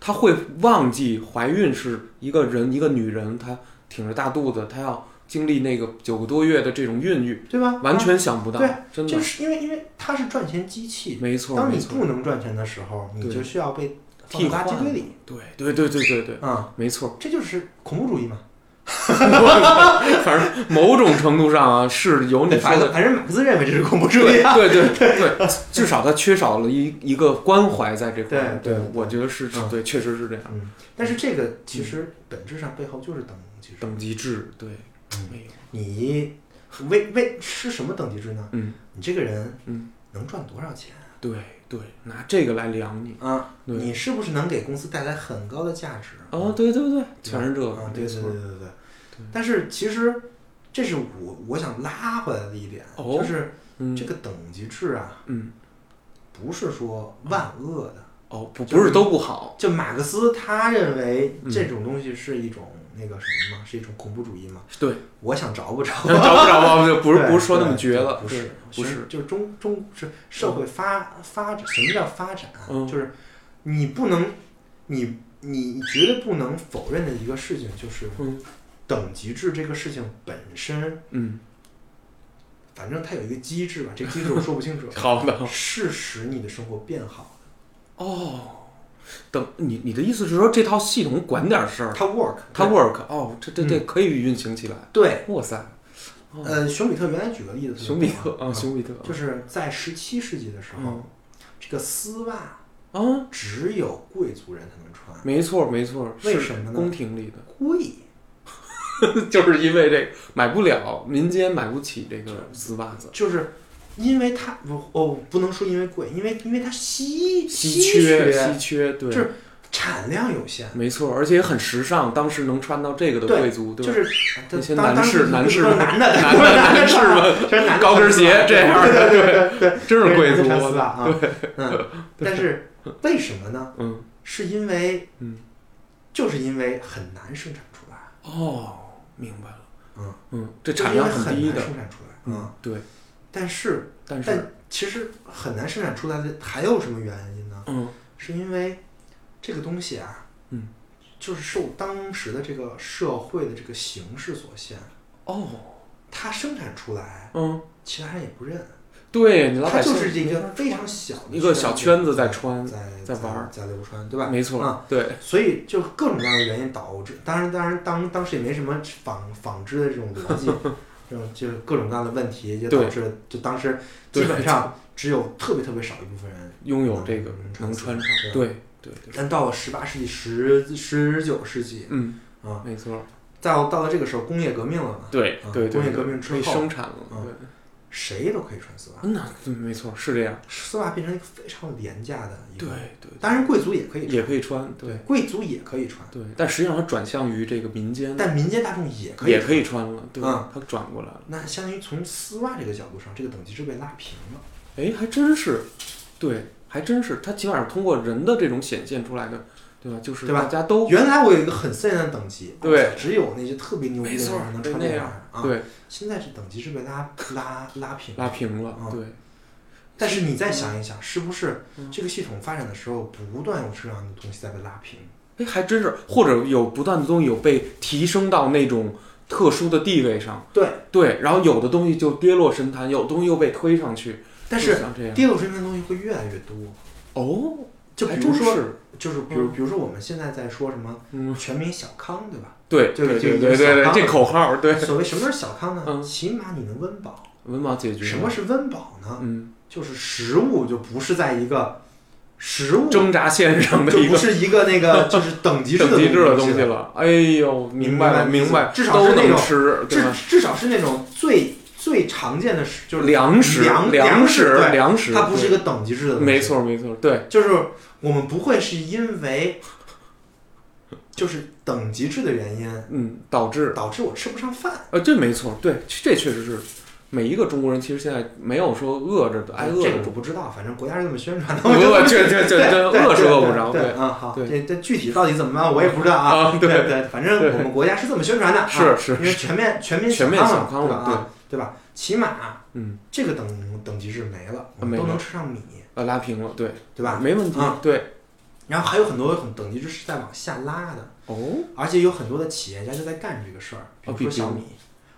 Speaker 3: 他会忘记怀孕是一个人，一个女人，她挺着大肚子，她要经历那个九个多月的这种孕育，
Speaker 2: 对吧？
Speaker 3: 完全想不到
Speaker 2: 对，
Speaker 3: 真的。
Speaker 2: 就，是因为因为它是赚钱机器，
Speaker 3: 没错
Speaker 2: 当你，不能赚钱的时候，你就需要被放
Speaker 3: 替
Speaker 2: 垃圾
Speaker 3: 换。
Speaker 2: 堆里。
Speaker 3: 对对对对对对，
Speaker 2: 啊，
Speaker 3: 没错。
Speaker 2: 这就是恐怖主义嘛。
Speaker 3: 反正某种程度上啊，是有你说的
Speaker 2: 反正反正马克思认为这是恐怖主义啊。
Speaker 3: 对对 对，至少他缺少了一一个关怀在这块儿。
Speaker 2: 对对
Speaker 3: 我觉得是是
Speaker 2: 嗯
Speaker 3: 对，确实是这样。
Speaker 2: 嗯，但是这个其实本质上背后就是等级制。
Speaker 3: 等级制，对，
Speaker 2: 嗯
Speaker 3: 没有，
Speaker 2: 你为为是什么等级制呢？
Speaker 3: 嗯，
Speaker 2: 你这个人
Speaker 3: 嗯
Speaker 2: 能赚多少钱
Speaker 3: 对对，拿这个来量你。
Speaker 2: 啊？你是不是能给公司带来很高的价值？
Speaker 3: 哦，对对对，全是这个
Speaker 2: 啊，，对对对。对对对。但是其实这是我我想拉回来的一点，
Speaker 3: 哦
Speaker 2: 就是
Speaker 3: 嗯
Speaker 2: 这个等级制啊，
Speaker 3: 嗯，
Speaker 2: 不是说万恶的。
Speaker 3: 哦，不不是都不好。
Speaker 2: 就马克思他认为
Speaker 3: 嗯
Speaker 2: 这种东西是一种那个什么嘛，是一种恐怖主义嘛。
Speaker 3: 对，
Speaker 2: 我想着不着？
Speaker 3: 找不着吧？就不是不是说那么绝了，
Speaker 2: 不是
Speaker 3: 不是。
Speaker 2: 就是中中是社会发发展，什么叫发展就是你不能，你你绝对不能否认的一个事情就是
Speaker 3: 嗯
Speaker 2: 等级制这个事情本身，
Speaker 3: 嗯，
Speaker 2: 反正它有一个机制吧，这个机制我说不清楚，
Speaker 3: 好的。
Speaker 2: 是使你的生活变好，
Speaker 3: 哦，等你你的意思是说这套系统管点事儿，
Speaker 2: 它 work，
Speaker 3: 它 work 哦，这这这
Speaker 2: 嗯
Speaker 3: 可以运行起来。
Speaker 2: 对。
Speaker 3: 哇塞，哦
Speaker 2: 呃，熊彼特原来举个例子
Speaker 3: 熊彼特啊，熊彼特，
Speaker 2: 就是在十七世纪的时候，
Speaker 3: 嗯
Speaker 2: 这个丝袜
Speaker 3: 啊，
Speaker 2: 只有贵族人才能穿，
Speaker 3: 没错没错，是
Speaker 2: 为什么呢
Speaker 3: 宫廷里的，
Speaker 2: 贵。
Speaker 3: 就是因为这买不了，民间买不起这个丝袜子，
Speaker 2: 就是因为它不哦，不能说因为贵，因为因为它稀
Speaker 3: 稀
Speaker 2: 缺，
Speaker 3: 稀缺，对，
Speaker 2: 就是产量有限，
Speaker 3: 没错，而且也很时尚，当时能穿到这个的贵族，对吧？
Speaker 2: 就是
Speaker 3: 那些男士 男士们
Speaker 2: 男的
Speaker 3: 男的
Speaker 2: 男
Speaker 3: 男士们
Speaker 2: 就是男
Speaker 3: 高跟鞋这样的
Speaker 2: 对
Speaker 3: 真是贵族，
Speaker 2: 啊，
Speaker 3: 对，
Speaker 2: 嗯，但是为什么呢？
Speaker 3: 嗯，
Speaker 2: 是因为
Speaker 3: 嗯，
Speaker 2: 就是因为很难生产出来，
Speaker 3: 哦，明白了，
Speaker 2: 嗯。
Speaker 3: 嗯，这产量
Speaker 2: 很
Speaker 3: 低的，
Speaker 2: 生产出来，
Speaker 3: 嗯，对，
Speaker 2: 但是
Speaker 3: 但是，
Speaker 2: 但其实很难生产出来的还有什么原因呢？
Speaker 3: 嗯
Speaker 2: 是因为这个东西啊，
Speaker 3: 嗯，
Speaker 2: 就是受当时的这个社会的这个形势所限，
Speaker 3: 哦，
Speaker 2: 它生产出来，
Speaker 3: 嗯，
Speaker 2: 其他人也不认，
Speaker 3: 对你老
Speaker 2: 它
Speaker 3: 百姓
Speaker 2: 就是这个非常小的
Speaker 3: 一个小圈子在
Speaker 2: 在
Speaker 3: 穿
Speaker 2: 在
Speaker 3: 在玩儿
Speaker 2: 在流传，对吧？
Speaker 3: 没错
Speaker 2: 啊，
Speaker 3: 对，
Speaker 2: 所以就各种各样的原因导致，当然当然当当时也没什么纺纺织的这种逻辑，就是各种各样的问题，也导致就当时基本上只有特别特别少一部分人
Speaker 3: 拥有这个
Speaker 2: 能
Speaker 3: 能穿上，
Speaker 2: 对
Speaker 3: 对对对，
Speaker 2: 但到了十八世纪、十十九世纪
Speaker 3: 嗯，
Speaker 2: 啊，
Speaker 3: 没错，
Speaker 2: 到到了这个时候，工业革命了嘛，啊
Speaker 3: 对对对，
Speaker 2: 工业革命之后
Speaker 3: 生产了，
Speaker 2: 嗯
Speaker 3: 对，
Speaker 2: 谁都可以穿丝袜，
Speaker 3: 那对没错是这样，
Speaker 2: 丝袜变成一个非常廉价的一个
Speaker 3: 对，对，
Speaker 2: 当然贵族也可以穿，
Speaker 3: 也可以穿，对。
Speaker 2: 贵族也可以穿，
Speaker 3: 对，但实际上它转向于这个民间，
Speaker 2: 但民间大众也可以穿。
Speaker 3: 也可以穿了，对，
Speaker 2: 嗯。
Speaker 3: 它转过来了，
Speaker 2: 那相当于从丝袜这个角度上，这个等级是被拉平了。
Speaker 3: 哎，还真是，对，还真是，它起码是通过人的这种显现出来的，对吧？就是
Speaker 2: 对吧
Speaker 3: 大家都
Speaker 2: 原来我有一个很森严的等级，
Speaker 3: 对
Speaker 2: 只有那些特别牛逼
Speaker 3: 没错
Speaker 2: 的人能
Speaker 3: 穿那样
Speaker 2: 啊。
Speaker 3: 对
Speaker 2: 现在是等级是被拉拉拉平
Speaker 3: 拉平了，
Speaker 2: 啊
Speaker 3: 对，
Speaker 2: 但是你再想一想，是不是
Speaker 3: 嗯
Speaker 2: 这个系统发展的时候，不断有这样的东西在被拉平？
Speaker 3: 哎，还真是，或者有不断的东西有被提升到那种特殊的地位上，
Speaker 2: 对
Speaker 3: 对，然后有的东西就跌落神坛，有的东西又被推上去，
Speaker 2: 但
Speaker 3: 是
Speaker 2: 跌落神坛的东西会越来越多。
Speaker 3: 哦，
Speaker 2: 就
Speaker 3: 还
Speaker 2: 比如说，
Speaker 3: 真是，
Speaker 2: 就是比如
Speaker 3: 嗯
Speaker 2: 比如说我们现在在说什么
Speaker 3: 嗯，
Speaker 2: 全民小康，对吧？
Speaker 3: 对对对对对对，这口号对，
Speaker 2: 所谓什么是小康呢？
Speaker 3: 嗯
Speaker 2: 起码你能温饱。
Speaker 3: 温饱解决
Speaker 2: 什么是温饱呢？
Speaker 3: 嗯
Speaker 2: 就是食物就不是在一个食物
Speaker 3: 挣扎线上的
Speaker 2: 就不是一个那个 就是等级制
Speaker 3: 的东
Speaker 2: 西了，
Speaker 3: 哎呦，明白了，
Speaker 2: 明白，至少是那种至
Speaker 3: 吧？
Speaker 2: 至少是那种最最常见的是，就是
Speaker 3: 粮食，
Speaker 2: 粮
Speaker 3: 粮
Speaker 2: 食，对，
Speaker 3: 粮食，
Speaker 2: 它不是一个等级制的东西，
Speaker 3: 没，错没错，对，
Speaker 2: 就是我们不会是因为就是等级制的原因
Speaker 3: 嗯，导致。
Speaker 2: 导致我吃不上饭，
Speaker 3: 呃，这没错，对，这确实是每一个中国人，其实现在没有说饿着的，挨饿
Speaker 2: 这个我不知道，反正国家是这么宣传的，
Speaker 3: 不不，这这这
Speaker 2: 对
Speaker 3: 这
Speaker 2: 对
Speaker 3: 饿 是饿不着，对，
Speaker 2: 对啊，好，
Speaker 3: 对。
Speaker 2: 这这具体到底怎么办，我也不知道啊。
Speaker 3: 啊对。
Speaker 2: 对对，反正我们国家是这么宣传的啊，
Speaker 3: 是是
Speaker 2: 因为全面全面
Speaker 3: 全面
Speaker 2: 小
Speaker 3: 小康了，对。
Speaker 2: 对吧？，起码
Speaker 3: 嗯，
Speaker 2: 这个等等级制没了，我们都能吃上米，
Speaker 3: 呃，拉平了，对，
Speaker 2: 对吧？
Speaker 3: 没问题
Speaker 2: 啊，
Speaker 3: 对，
Speaker 2: 然后还有很多很等级制是在往下拉的，
Speaker 3: 哦，
Speaker 2: 而且有很多的企业家就在干这个事儿，比
Speaker 3: 如
Speaker 2: 说小米。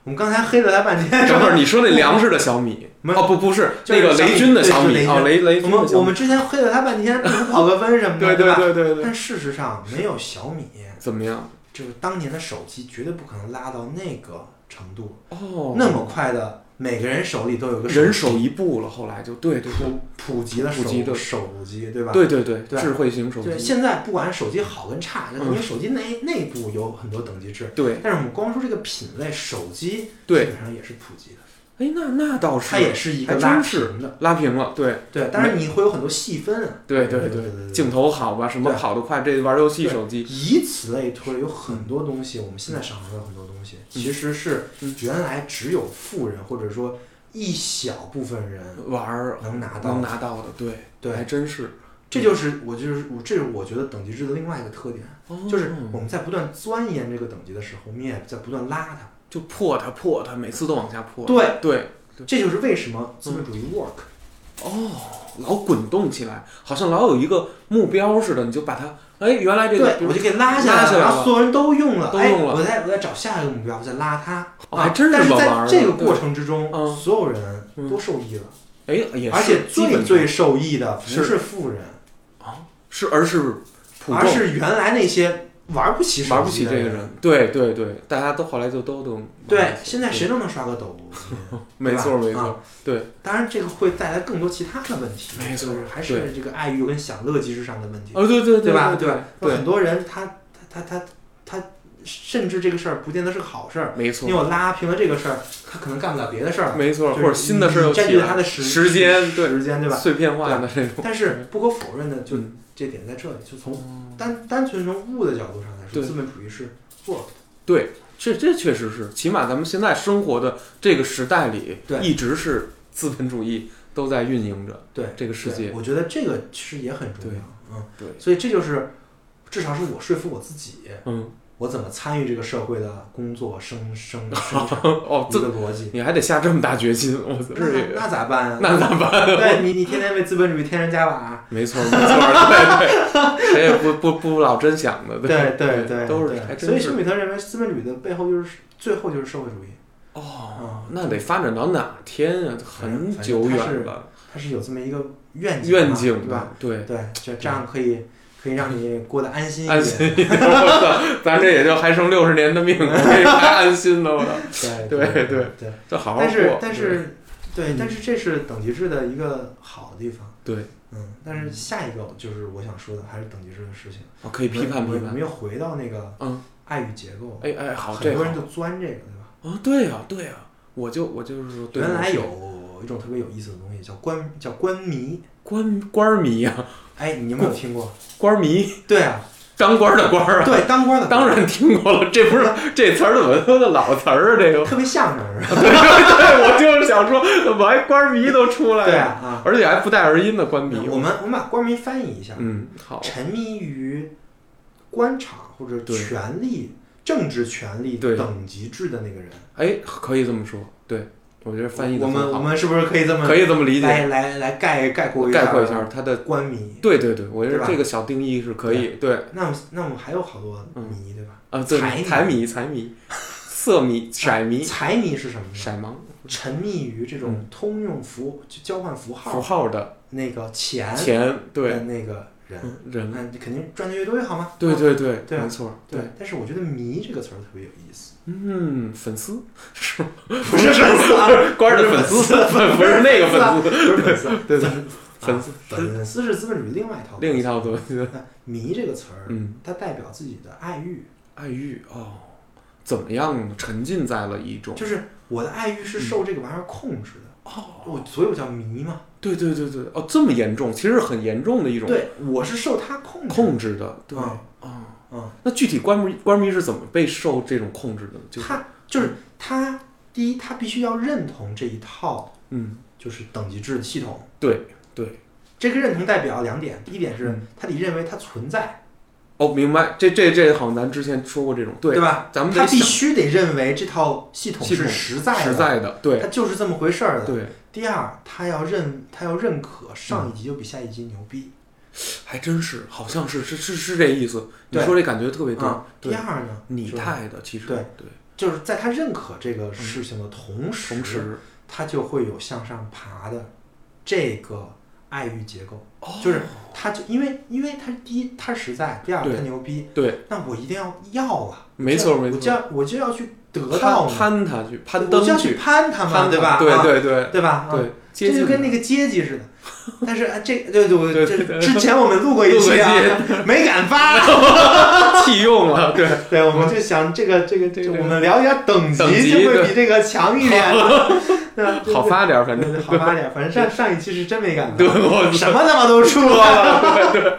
Speaker 2: 我们刚才黑了他半天，
Speaker 3: 等会儿你说那粮食的小米，
Speaker 2: 没
Speaker 3: 哦不不是那个雷军的小米，
Speaker 2: 雷
Speaker 3: 雷雷
Speaker 2: 我们我们之前黑了他半天，不是跑个分什么的，
Speaker 3: 对对
Speaker 2: 吧？
Speaker 3: 对对对，
Speaker 2: 但事实上，没有小米，
Speaker 3: 怎么样？
Speaker 2: 就是当年的手机绝对不可能拉到那个程度，
Speaker 3: 哦，
Speaker 2: 那么快的，每个人手里都有个
Speaker 3: 人
Speaker 2: 手
Speaker 3: 手一部了，后来就对对对。
Speaker 2: 普普及了手
Speaker 3: 普及的。
Speaker 2: 手机，对吧？
Speaker 3: 对对对，
Speaker 2: 对
Speaker 3: 智慧型手机。
Speaker 2: 对，
Speaker 3: 机，
Speaker 2: 现在不管是手机好跟差，
Speaker 3: 嗯。
Speaker 2: 因为手机内内部有很多等级制，
Speaker 3: 对。
Speaker 2: 但是我们光说这个品类，手机基，本上也是普及的，
Speaker 3: 哎，那那倒是，
Speaker 2: 它也是一个拉
Speaker 3: 是
Speaker 2: 平的。
Speaker 3: 拉平了，对
Speaker 2: 对，但是你会有很多细分啊。
Speaker 3: 对对
Speaker 2: 对对
Speaker 3: 对，镜头好吧，什么
Speaker 2: 对
Speaker 3: 跑得快，这玩游戏手机，
Speaker 2: 以此类推，有很多东西，我们现在手上有很多东西，其实是
Speaker 3: 嗯
Speaker 2: 原来只有富人或者说一小部分人
Speaker 3: 玩儿
Speaker 2: 能拿到
Speaker 3: 能拿到的，对
Speaker 2: 对
Speaker 3: 还真是，
Speaker 2: 这就是我就是我这是我觉得等级制的另外一个特点，就是我们在不断钻研这个等级的时候，我们也在不断拉它。
Speaker 3: 就破它破它，每次都往下破，
Speaker 2: 对，
Speaker 3: 对，
Speaker 2: 这就是为什么资本主义 work。
Speaker 3: 哦，老滚动起来，好像老有一个目标似的，你就把它，哎，原来这个，
Speaker 2: 对，我就给拉下来
Speaker 3: 了
Speaker 2: 然后所有人都用了，哎，
Speaker 3: 都用了
Speaker 2: 我再我再找下一个目标，我再拉它。
Speaker 3: 哦还真是
Speaker 2: 但是在
Speaker 3: 这么玩儿
Speaker 2: 这个过程之中，
Speaker 3: 嗯
Speaker 2: 所有人都受益了，
Speaker 3: 哎，也是
Speaker 2: 而且最最受益的不
Speaker 3: 是
Speaker 2: 是富人啊，
Speaker 3: 是，而是普
Speaker 2: 而是原来那些玩不起
Speaker 3: 玩不起这个人，对对对，大家都后来就都能玩
Speaker 2: 对现在谁都能刷个抖音，
Speaker 3: 没错没错，对，
Speaker 2: 当然这个会带来更多其他的问题，
Speaker 3: 没错
Speaker 2: 就是还是这个爱欲跟享乐机制上的问题，
Speaker 3: 哦对对
Speaker 2: 对吧？
Speaker 3: 对
Speaker 2: 很多人他他他他他甚至这个事儿不见得是个好事儿，
Speaker 3: 没错
Speaker 2: 因为我拉平了这个事儿，他可能干不了别的事儿，
Speaker 3: 没错，或者新的事儿又
Speaker 2: 占据了他的时
Speaker 3: 时间，对，
Speaker 2: 时间对吧？
Speaker 3: 碎片化的这种，
Speaker 2: 但是不可否认的，就
Speaker 3: 嗯
Speaker 2: 这点在这里，就从单单纯从物的角度上来说，
Speaker 3: 对。
Speaker 2: 资本主义是 work
Speaker 3: 这这确实是，起码咱们现在生活的这个时代里，
Speaker 2: 对
Speaker 3: 一直是资本主义都在运营着
Speaker 2: 对
Speaker 3: 这个世界。
Speaker 2: 我觉得这个其实也很重要，嗯，
Speaker 3: 对，
Speaker 2: 所以这就是至少是我说服我自己，
Speaker 3: 嗯，
Speaker 2: 我怎么参与这个社会的工作生生生产
Speaker 3: 哦，这
Speaker 2: 个逻辑。
Speaker 3: 你还得下这么大决心，我操，
Speaker 2: 那那咋办啊？
Speaker 3: 那咋办？
Speaker 2: 对你，你天天为资本主义添砖加瓦，
Speaker 3: 没错没错，对对，谁也不不不老真想的，
Speaker 2: 对
Speaker 3: 对
Speaker 2: 对
Speaker 3: 都是
Speaker 2: 对所以施
Speaker 3: 还真是
Speaker 2: 米特认为资本主义的背后就是最后就是社会主义，
Speaker 3: 哦，那得发展到哪天啊？很久远了，
Speaker 2: 它是有这么一个愿景
Speaker 3: 愿景
Speaker 2: 对吧？？
Speaker 3: 对，
Speaker 2: 对，就这样可以可以让你过得安心一
Speaker 3: 安
Speaker 2: 点。
Speaker 3: 心一点，我操，咱这也就还剩六十年的命，我这还安心呢，我操，
Speaker 2: 对
Speaker 3: 对
Speaker 2: 对
Speaker 3: 对
Speaker 2: 对。
Speaker 3: 这好好
Speaker 2: 但是。但是对
Speaker 3: 嗯，
Speaker 2: 但是这是等级制的一个好的地方。
Speaker 3: 对，
Speaker 2: 嗯，但是下一个就是我想说的还是等级制的事情。
Speaker 3: 哦可以批判批判
Speaker 2: 我们。又回到那个
Speaker 3: 嗯，
Speaker 2: 爱与结构。
Speaker 3: 哎哎，好，
Speaker 2: 很多人就钻这个，对吧？
Speaker 3: 啊，对呀对呀，我就我就是说，对
Speaker 2: 原来有一种特别有意思的东西叫官叫官迷，
Speaker 3: 官官儿迷呀，
Speaker 2: 哎，你有没有听过？
Speaker 3: 官儿迷，
Speaker 2: 对啊，
Speaker 3: 当官儿的官儿啊，
Speaker 2: 对，当官的
Speaker 3: 当然听过了，这不是这词儿怎么说的老词儿啊？这个，
Speaker 2: 特别相声是吧？
Speaker 3: 对对，我就是想说，怎么还官儿迷都出来了？
Speaker 2: 对啊，啊，
Speaker 3: 而且还不带儿音的官迷。
Speaker 2: 我们我们把官迷翻译一下，
Speaker 3: 嗯，好，
Speaker 2: 沉迷于官场或者权力、政治权力
Speaker 3: 对。
Speaker 2: 等级制的那个人，
Speaker 3: 哎，可以这么说，对我觉得翻译的
Speaker 2: 我们我，们是不是可以这么
Speaker 3: 可以这么理
Speaker 2: 来
Speaker 3: 解，
Speaker 2: 来来概概括一
Speaker 3: 概括一下他的。
Speaker 2: 官迷？
Speaker 3: 对对对，我觉得这个小定义是可以，对
Speaker 2: 那我那我们还有好多
Speaker 3: 嗯
Speaker 2: 迷，对吧？
Speaker 3: 啊，对
Speaker 2: 财迷
Speaker 3: 财迷财迷，色迷、色迷、
Speaker 2: 财迷是什么呢？
Speaker 3: 色盲
Speaker 2: 沉迷于这种通用符就交换符号
Speaker 3: 符
Speaker 2: 号
Speaker 3: 号的
Speaker 2: 那个钱
Speaker 3: 钱，对
Speaker 2: 那个人，
Speaker 3: 嗯人，
Speaker 2: 那肯定赚的越多越好嘛。啊
Speaker 3: 对对对，没错，
Speaker 2: 对。但是我觉得“迷”这个词儿特别有意思，
Speaker 3: 嗯，粉丝是
Speaker 2: 不是粉丝啊，
Speaker 3: 官儿的粉丝，不是那个粉丝，
Speaker 2: 不是粉丝，
Speaker 3: 对对，
Speaker 2: 粉
Speaker 3: 粉丝
Speaker 2: 啊粉丝是资本主义另外一套，
Speaker 3: 另一套东西，“
Speaker 2: 迷”这个词儿，
Speaker 3: 嗯，
Speaker 2: 它代表自己的爱欲，
Speaker 3: 爱欲哦，怎么样？沉浸在了一种，
Speaker 2: 就是我的爱欲是受这个玩意儿控制的。哦，我所以我叫迷嘛。
Speaker 3: 对对对对，哦，这么严重，其实很严重的一种
Speaker 2: 对，我是受它控制。
Speaker 3: 控制的，对
Speaker 2: 啊
Speaker 3: 啊。
Speaker 2: 嗯，
Speaker 3: 那具体官迷官迷是怎么被受这种控制的呢？就是
Speaker 2: 他就是他，第一，他必须要认同这一套
Speaker 3: 嗯，
Speaker 2: 就是等级制的系统。
Speaker 3: 对对，
Speaker 2: 这个认同代表两点，第一点是
Speaker 3: 嗯
Speaker 2: 他得认为它存在，
Speaker 3: 哦，明白，这这这好像咱之前说过这种，对
Speaker 2: 对吧？
Speaker 3: 咱们得
Speaker 2: 他必须得认为这套系统是实在的，
Speaker 3: 实在的，对
Speaker 2: 它就是这么回事儿的。
Speaker 3: 对，
Speaker 2: 第二，他要认他要认可上一级就比下一级牛逼。
Speaker 3: 还真是，好像是是是是这意思。你说这感觉特别对
Speaker 2: 啊，，第，二呢，
Speaker 3: 拟
Speaker 2: 就是
Speaker 3: 态的其实
Speaker 2: 对
Speaker 3: 对，
Speaker 2: 就是在他认可这个事情的同时，
Speaker 3: 同时
Speaker 2: 他就会有向上爬的这个爱欲结构。
Speaker 3: 哦
Speaker 2: 就是他就因为因为他第一他实在，第二他牛逼，
Speaker 3: 对，
Speaker 2: 那我一定要要啊，
Speaker 3: 没错没错
Speaker 2: 我就要我就要去得到
Speaker 3: 攀他去攀登
Speaker 2: 我就要去攀他嘛，对吧？
Speaker 3: 对
Speaker 2: 啊
Speaker 3: 对对
Speaker 2: 对吧？啊
Speaker 3: 对，
Speaker 2: 这就跟那个阶级似的。但是啊，这对对我这之前我们录过一期啊，没敢发。
Speaker 3: 弃用了，对，
Speaker 2: 对，我们就想这个这个这个，我们聊一下等级就会比这个强一点，对吧？
Speaker 3: 好发点，反正
Speaker 2: 好发点。反正上上一期是真没敢
Speaker 3: 对，
Speaker 2: 发，
Speaker 3: 我
Speaker 2: 什么他妈都出了。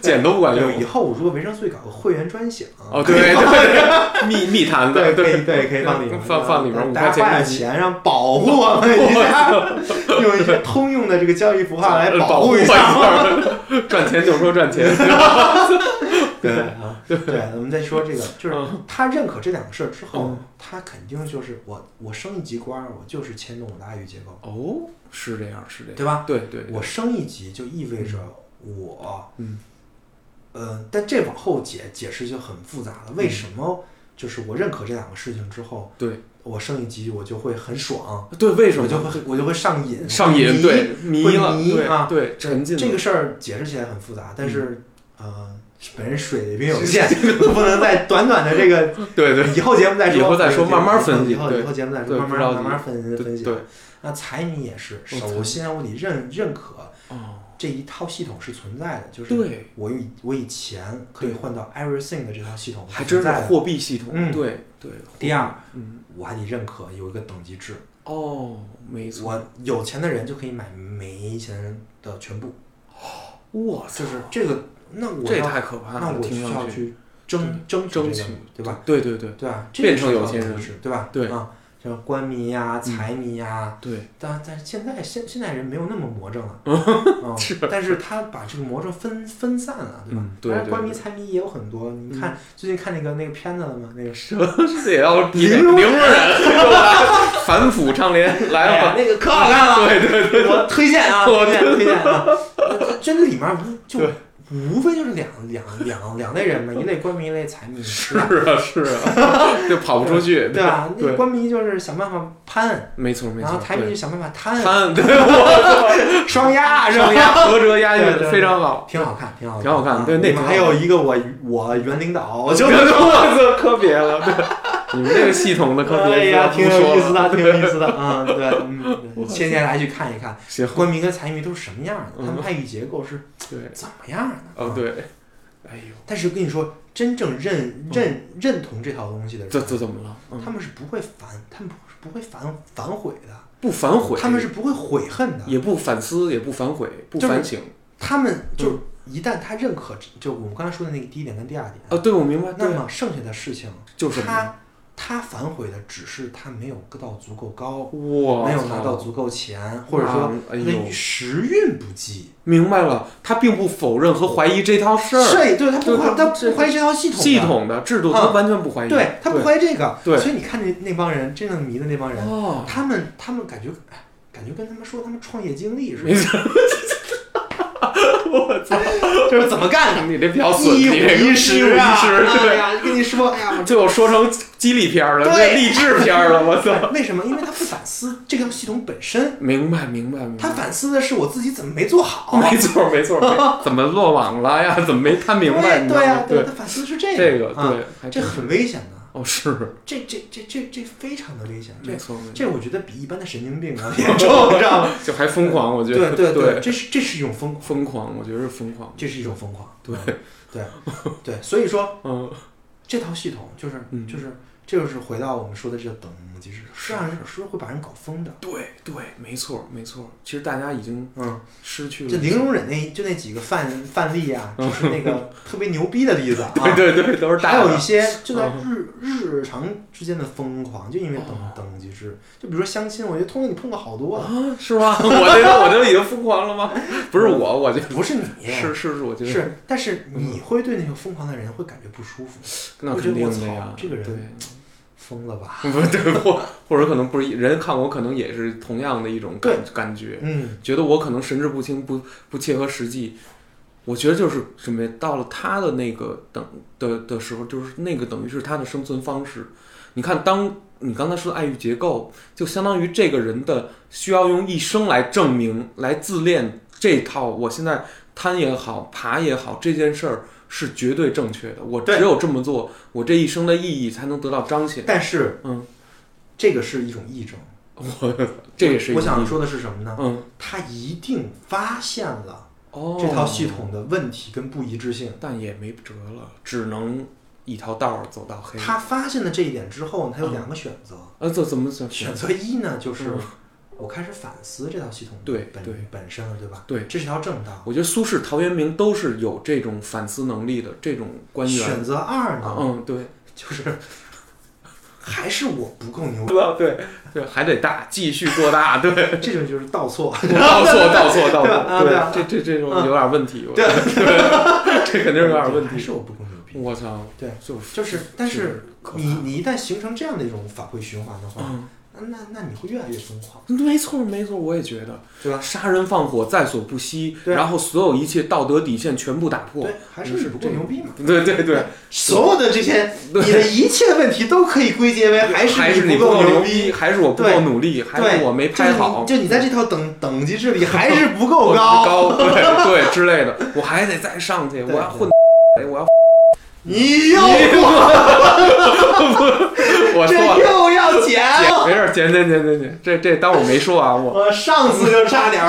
Speaker 3: 剪都不管用
Speaker 2: 以。后如果维生素搞个会员专享，
Speaker 3: 哦，对对对，密密谈
Speaker 2: 对，对可以放里面，
Speaker 3: 放放里面五
Speaker 2: 大家花点
Speaker 3: 钱，
Speaker 2: 让保护我们一下，用一些通用的这个交易符号 来保护一下。
Speaker 3: 下，赚钱就说赚钱，
Speaker 2: 对啊，对，我们再说这个，就是
Speaker 3: 嗯。
Speaker 2: 他认可这两个事儿之后
Speaker 3: 嗯，
Speaker 2: 他肯定就是我我升一级官儿，我就是牵动我的爱欲结构，
Speaker 3: 哦，是这样，是这样，
Speaker 2: 对吧？
Speaker 3: 对对，
Speaker 2: 我升一级就意味着我，
Speaker 3: 嗯，
Speaker 2: 呃，但这往后解解释就很复杂了。为什么？就是我认可这两个事情之后，
Speaker 3: 对
Speaker 2: 我升一级我就会很爽，
Speaker 3: 对，为什么
Speaker 2: 我就会我就会上瘾，
Speaker 3: 上瘾？
Speaker 2: 迷
Speaker 3: 对，迷了，对
Speaker 2: 迷啊
Speaker 3: 对，沉浸
Speaker 2: 这个事儿解释起来很复杂，但是、呃，本人 水平有限，不能在短短的这个
Speaker 3: 对对
Speaker 2: 以后节目再说，
Speaker 3: 以后再说慢慢分析
Speaker 2: 以后以后节目再说，慢慢慢慢分分析。
Speaker 3: 对，
Speaker 2: 那财迷也是，
Speaker 3: 哦
Speaker 2: 首先我得认认可
Speaker 3: 哦，
Speaker 2: 这一套系统是存在的，就是
Speaker 3: 对，
Speaker 2: 我以我以前可以换到 everything 的这套系统
Speaker 3: 还真
Speaker 2: 在的。
Speaker 3: 货币系统，
Speaker 2: 嗯
Speaker 3: 对对。
Speaker 2: 第二，
Speaker 3: 嗯，
Speaker 2: 我还得认可有一个等级制，
Speaker 3: 哦，没错，
Speaker 2: 我有钱的人就可以买没钱人的全部，
Speaker 3: 我操
Speaker 2: 就是这个，那我
Speaker 3: 这
Speaker 2: 要
Speaker 3: 太可怕了，
Speaker 2: 那我需要去争争
Speaker 3: 争取
Speaker 2: 对吧？？
Speaker 3: 对对对
Speaker 2: 对吧？
Speaker 3: 变成有钱人
Speaker 2: 对吧？
Speaker 3: 对
Speaker 2: 啊，像官迷呀、
Speaker 3: 嗯。
Speaker 2: 财迷呀，
Speaker 3: 对，
Speaker 2: 但但现在现现在人没有那么魔怔了，嗯，
Speaker 3: 是。
Speaker 2: 但是他把这个魔怔分分散了，对吧？
Speaker 3: 嗯对
Speaker 2: 当然
Speaker 3: 对对
Speaker 2: 官迷财迷也有很多，你看最近看那个那个片子了吗？那个
Speaker 3: 这 也要
Speaker 2: 零
Speaker 3: 零容忍，又来反腐倡廉
Speaker 2: 哎
Speaker 3: 来
Speaker 2: 呀，
Speaker 3: 了，
Speaker 2: 那个可好看了，
Speaker 3: 对对对，
Speaker 2: 我推荐啊，推荐推荐啊，真的里面无就
Speaker 3: 对
Speaker 2: 无非就是两两两两类人嘛，一类官迷，一类财迷，
Speaker 3: 是？啊是啊，就跑不出去，
Speaker 2: 对吧？那
Speaker 3: 对
Speaker 2: 官迷就是想办法攀，
Speaker 3: 没错没错，
Speaker 2: 然后财迷就想办法贪，
Speaker 3: 贪，对，我
Speaker 2: 双压是吧？
Speaker 3: 上？押合辙押韵非常好，
Speaker 2: 挺好看，挺好看，
Speaker 3: 挺好看
Speaker 2: 啊
Speaker 3: 对那
Speaker 2: 还有一个我我原领导，我就
Speaker 3: 我操，可别了，对，你们这个系统的可
Speaker 2: 哎
Speaker 3: 别，
Speaker 2: 呀，挺有意思
Speaker 3: 的，
Speaker 2: 挺有意思的，嗯，对，嗯，对牵线来去看一看，
Speaker 3: 行，
Speaker 2: 官迷跟财迷都是什么样的，他们
Speaker 3: 嗯
Speaker 2: 爱欲结构是
Speaker 3: 对，
Speaker 2: 怎么样的？啊，
Speaker 3: 哦对，哎呦，
Speaker 2: 但是跟你说，真正认认认同这套东西的
Speaker 3: 这
Speaker 2: 人，
Speaker 3: 这这怎么了？嗯
Speaker 2: 他们是不会反，他们不不会反反悔的，
Speaker 3: 不反悔，
Speaker 2: 他们是不会悔恨的，
Speaker 3: 也不反思，也不反悔，不
Speaker 2: 就是
Speaker 3: 反省。
Speaker 2: 他们就
Speaker 3: 嗯
Speaker 2: 一旦他认可，就我们刚才说的那个第一点跟第二点，
Speaker 3: 哦，对，我明白，
Speaker 2: 那么剩下的事情，
Speaker 3: 就是
Speaker 2: 他他反悔的只是他没有到足够高，
Speaker 3: 哇，
Speaker 2: 没有拿到足够钱，或者说
Speaker 3: 哎
Speaker 2: 他的
Speaker 3: 呦，
Speaker 2: 时运不济。
Speaker 3: 明白了，他并不否认和怀疑这套事儿，
Speaker 2: 是，对他不
Speaker 3: 对
Speaker 2: 怀，他不怀疑这套系统的。
Speaker 3: 系统的制度，
Speaker 2: 啊。
Speaker 3: 他完全不怀疑，
Speaker 2: 对他不怀疑这个，
Speaker 3: 对。
Speaker 2: 所以你看那那帮人真正迷的那帮人，
Speaker 3: 哦，
Speaker 2: 他们他们感觉哎感觉跟他们说他们创业经历似
Speaker 3: 没
Speaker 2: 的，
Speaker 3: 错，我操，
Speaker 2: 就是怎么干的。
Speaker 3: 你这比较损，你这个
Speaker 2: 一十啊！
Speaker 3: 对，
Speaker 2: 哎呀，跟你你说，哎呀，
Speaker 3: 最后说成激励片了，
Speaker 2: 对
Speaker 3: 励志片了，我操！
Speaker 2: 为什么？因为他不反思这个系统本身，
Speaker 3: 明白，明白，明白。
Speaker 2: 他反思的是我自己怎么没做好。
Speaker 3: 没错，没错，怎么落网了呀？怎么没看明白？
Speaker 2: 对对呀，
Speaker 3: 对
Speaker 2: 他反思的是这个
Speaker 3: 这个，
Speaker 2: 啊
Speaker 3: 对，
Speaker 2: 这很危险的。
Speaker 3: 哦，是，
Speaker 2: 这这这这这非常的危险。这
Speaker 3: 没错，
Speaker 2: 这我觉得比一般的神经病啊严重，你知道吗？
Speaker 3: 就还疯狂，我觉得，
Speaker 2: 对
Speaker 3: 对对，
Speaker 2: 这是这是一种疯狂，
Speaker 3: 疯狂，我觉得是疯狂。
Speaker 2: 这是一种疯狂。
Speaker 3: 对
Speaker 2: 对对，所以说
Speaker 3: 嗯，
Speaker 2: 这套系统就是
Speaker 3: 嗯
Speaker 2: 就是这就是回到我们说的这个等级制，是让人是会把人搞疯的。
Speaker 3: 对对，没错，没错。其实大家已经
Speaker 2: 嗯，
Speaker 3: 失去了
Speaker 2: 就零容忍那就那几个范范例啊，就是那个 特别牛逼的例子啊。
Speaker 3: 对对对，都是大
Speaker 2: 还有一些就在日日常之间的疯狂，就因为等
Speaker 3: 哦。
Speaker 2: 等级制，就比如说相亲，我觉得通过你碰过好多了，
Speaker 3: 啊，是吗？我这个我就已经疯狂了吗？不是我，我就
Speaker 2: 不是你，
Speaker 3: 是是是，我觉得。
Speaker 2: 是，但是你会对那个疯狂的人会感觉不舒服，
Speaker 3: 那
Speaker 2: 我觉得我操
Speaker 3: 肯定的呀。
Speaker 2: 这个人
Speaker 3: 对，
Speaker 2: 疯了吧？
Speaker 3: 不对，或或者可能不是人看我，可能也是同样的一种感感觉，
Speaker 2: 嗯，
Speaker 3: 觉得我可能神志不清，不不切合实际。我觉得就是什么呀？到了他的那个等的的时候，就是那个等于是他的生存方式。你看，当你刚才说的爱欲结构，就相当于这个人的需要用一生来证明、来自恋这套。我现在贪也好，爬也好，这件事儿是绝对正确的。我只有这么做，我这一生的意义才能得到彰显。
Speaker 2: 但是
Speaker 3: 嗯，
Speaker 2: 这个是一种癔症。
Speaker 3: 我 这也是一
Speaker 2: 我想说的是什么呢？
Speaker 3: 嗯
Speaker 2: 他一定发现了
Speaker 3: 哦
Speaker 2: 这套系统的问题跟不一致性。
Speaker 3: 但也没辙了，只能一条道儿走到黑。
Speaker 2: 他发现了这一点之后，他有两个选择。
Speaker 3: 呃，这怎么怎么
Speaker 2: 选择一呢，就是
Speaker 3: 嗯
Speaker 2: 我开始反思这套系统本
Speaker 3: 对对
Speaker 2: 本身了，对吧？
Speaker 3: 对
Speaker 2: 这是条正道。
Speaker 3: 我觉得苏轼、陶渊明都是有这种反思能力的这种官员。
Speaker 2: 选择二呢，
Speaker 3: 嗯，对，
Speaker 2: 就是 还是我不够牛，
Speaker 3: 对吧对，还得大，继续做大，对，
Speaker 2: 这种就是倒错。
Speaker 3: 倒错，倒错，倒错，
Speaker 2: 对啊
Speaker 3: 这这这种
Speaker 2: 嗯
Speaker 3: 有点问题，我
Speaker 2: 对
Speaker 3: 对，这肯定是有点问题
Speaker 2: 还是。我不够牛逼。
Speaker 3: 我操，
Speaker 2: 对，
Speaker 3: 就是
Speaker 2: 就是，但是你你一旦形成这样的一种反馈循环的话，
Speaker 3: 嗯，
Speaker 2: 那那那你会越来越疯狂，
Speaker 3: 没错没错，我也觉得，
Speaker 2: 对吧？
Speaker 3: 杀人放火在所不惜，然后所有一切道德底线全部打破
Speaker 2: 对，，还是你不够牛逼嘛？
Speaker 3: 对对对，
Speaker 2: 所有的这些，你的一切问题都可以归结为还
Speaker 3: 还
Speaker 2: 是不
Speaker 3: 够
Speaker 2: 牛
Speaker 3: 逼，。还是我不够努力，还，是我没拍好，
Speaker 2: 就你在这套等等级制里还是不够 高。
Speaker 3: 高，对对之类的，我还得再上去，我要混，哎，我要，
Speaker 2: 你又
Speaker 3: 我
Speaker 2: 这剪
Speaker 3: 没事儿，减减减减减，这这当我没说啊，我。
Speaker 2: 我上次就差点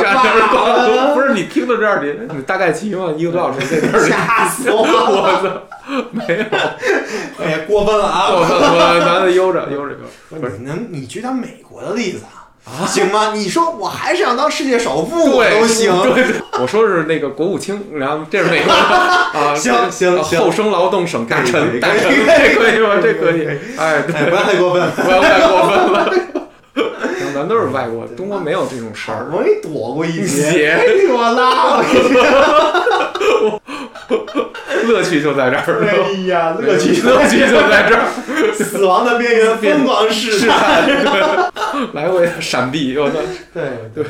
Speaker 3: 不是你听到这儿，你你大概齐吗？一个多小时在这儿，
Speaker 2: 吓死我了！
Speaker 3: 我操，没有，
Speaker 2: 哎呀，过分了啊！
Speaker 3: 我我咱得悠着悠着悠着，
Speaker 2: 不是你能你举点美国的例子啊，行吗？你说我还是想当世界首富，都行。
Speaker 3: 对对，我说是那个国务卿，然后这是美国 啊，
Speaker 2: 行
Speaker 3: 这个
Speaker 2: 行行
Speaker 3: 后生劳动省大臣，大臣，
Speaker 2: 可以
Speaker 3: 这可以吗？这可以
Speaker 2: 可以可以，
Speaker 3: 哎，对
Speaker 2: 哎，不要太过分。
Speaker 3: 不要太过分了。咱都是外国，中国没有这种事儿。
Speaker 2: 容易躲过一劫，我拉！
Speaker 3: 乐趣就在这儿，
Speaker 2: 哎呀，乐趣
Speaker 3: 乐趣就在这儿，
Speaker 2: 死亡的边缘疯狂试探。
Speaker 3: 来回闪避，我操！
Speaker 2: 对
Speaker 3: 对
Speaker 2: 对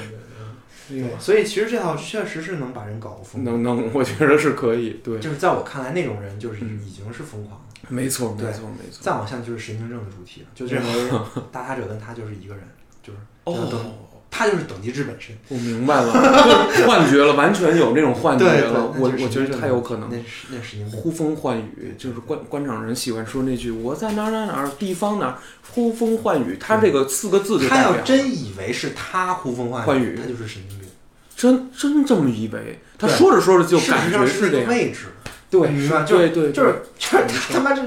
Speaker 2: 对，所以其实这套确实是能把人搞疯。
Speaker 3: 能能，我觉得是可以，对，
Speaker 2: 就是在我看来，那种人就是
Speaker 3: 嗯
Speaker 2: 已经是疯狂了。
Speaker 3: 没错，没错，没错。
Speaker 2: 再往下就是神经症的主题了，就认为打他者跟他就是一个人，就是
Speaker 3: 哦，
Speaker 2: 他就是等级制本身。
Speaker 3: 我明白了，就是幻觉了，完全有那种幻觉了。我我觉得太有可能
Speaker 2: 那。是那是神经病。
Speaker 3: 呼风唤雨，就是官官场人喜欢说那句“我在哪儿哪儿哪儿地方哪儿呼风唤雨”，他这个四个字就
Speaker 2: 他要
Speaker 3: 代表
Speaker 2: 真以为是他呼风唤
Speaker 3: 唤雨
Speaker 2: 他就是神经病。
Speaker 3: 真真这么以为，他说着说着就
Speaker 2: 事
Speaker 3: 感觉
Speaker 2: 实上是
Speaker 3: 这样，
Speaker 2: 那个位置，
Speaker 3: 对，
Speaker 2: 明白？
Speaker 3: 是
Speaker 2: 就是
Speaker 3: 对对，
Speaker 2: 就是就是他他妈这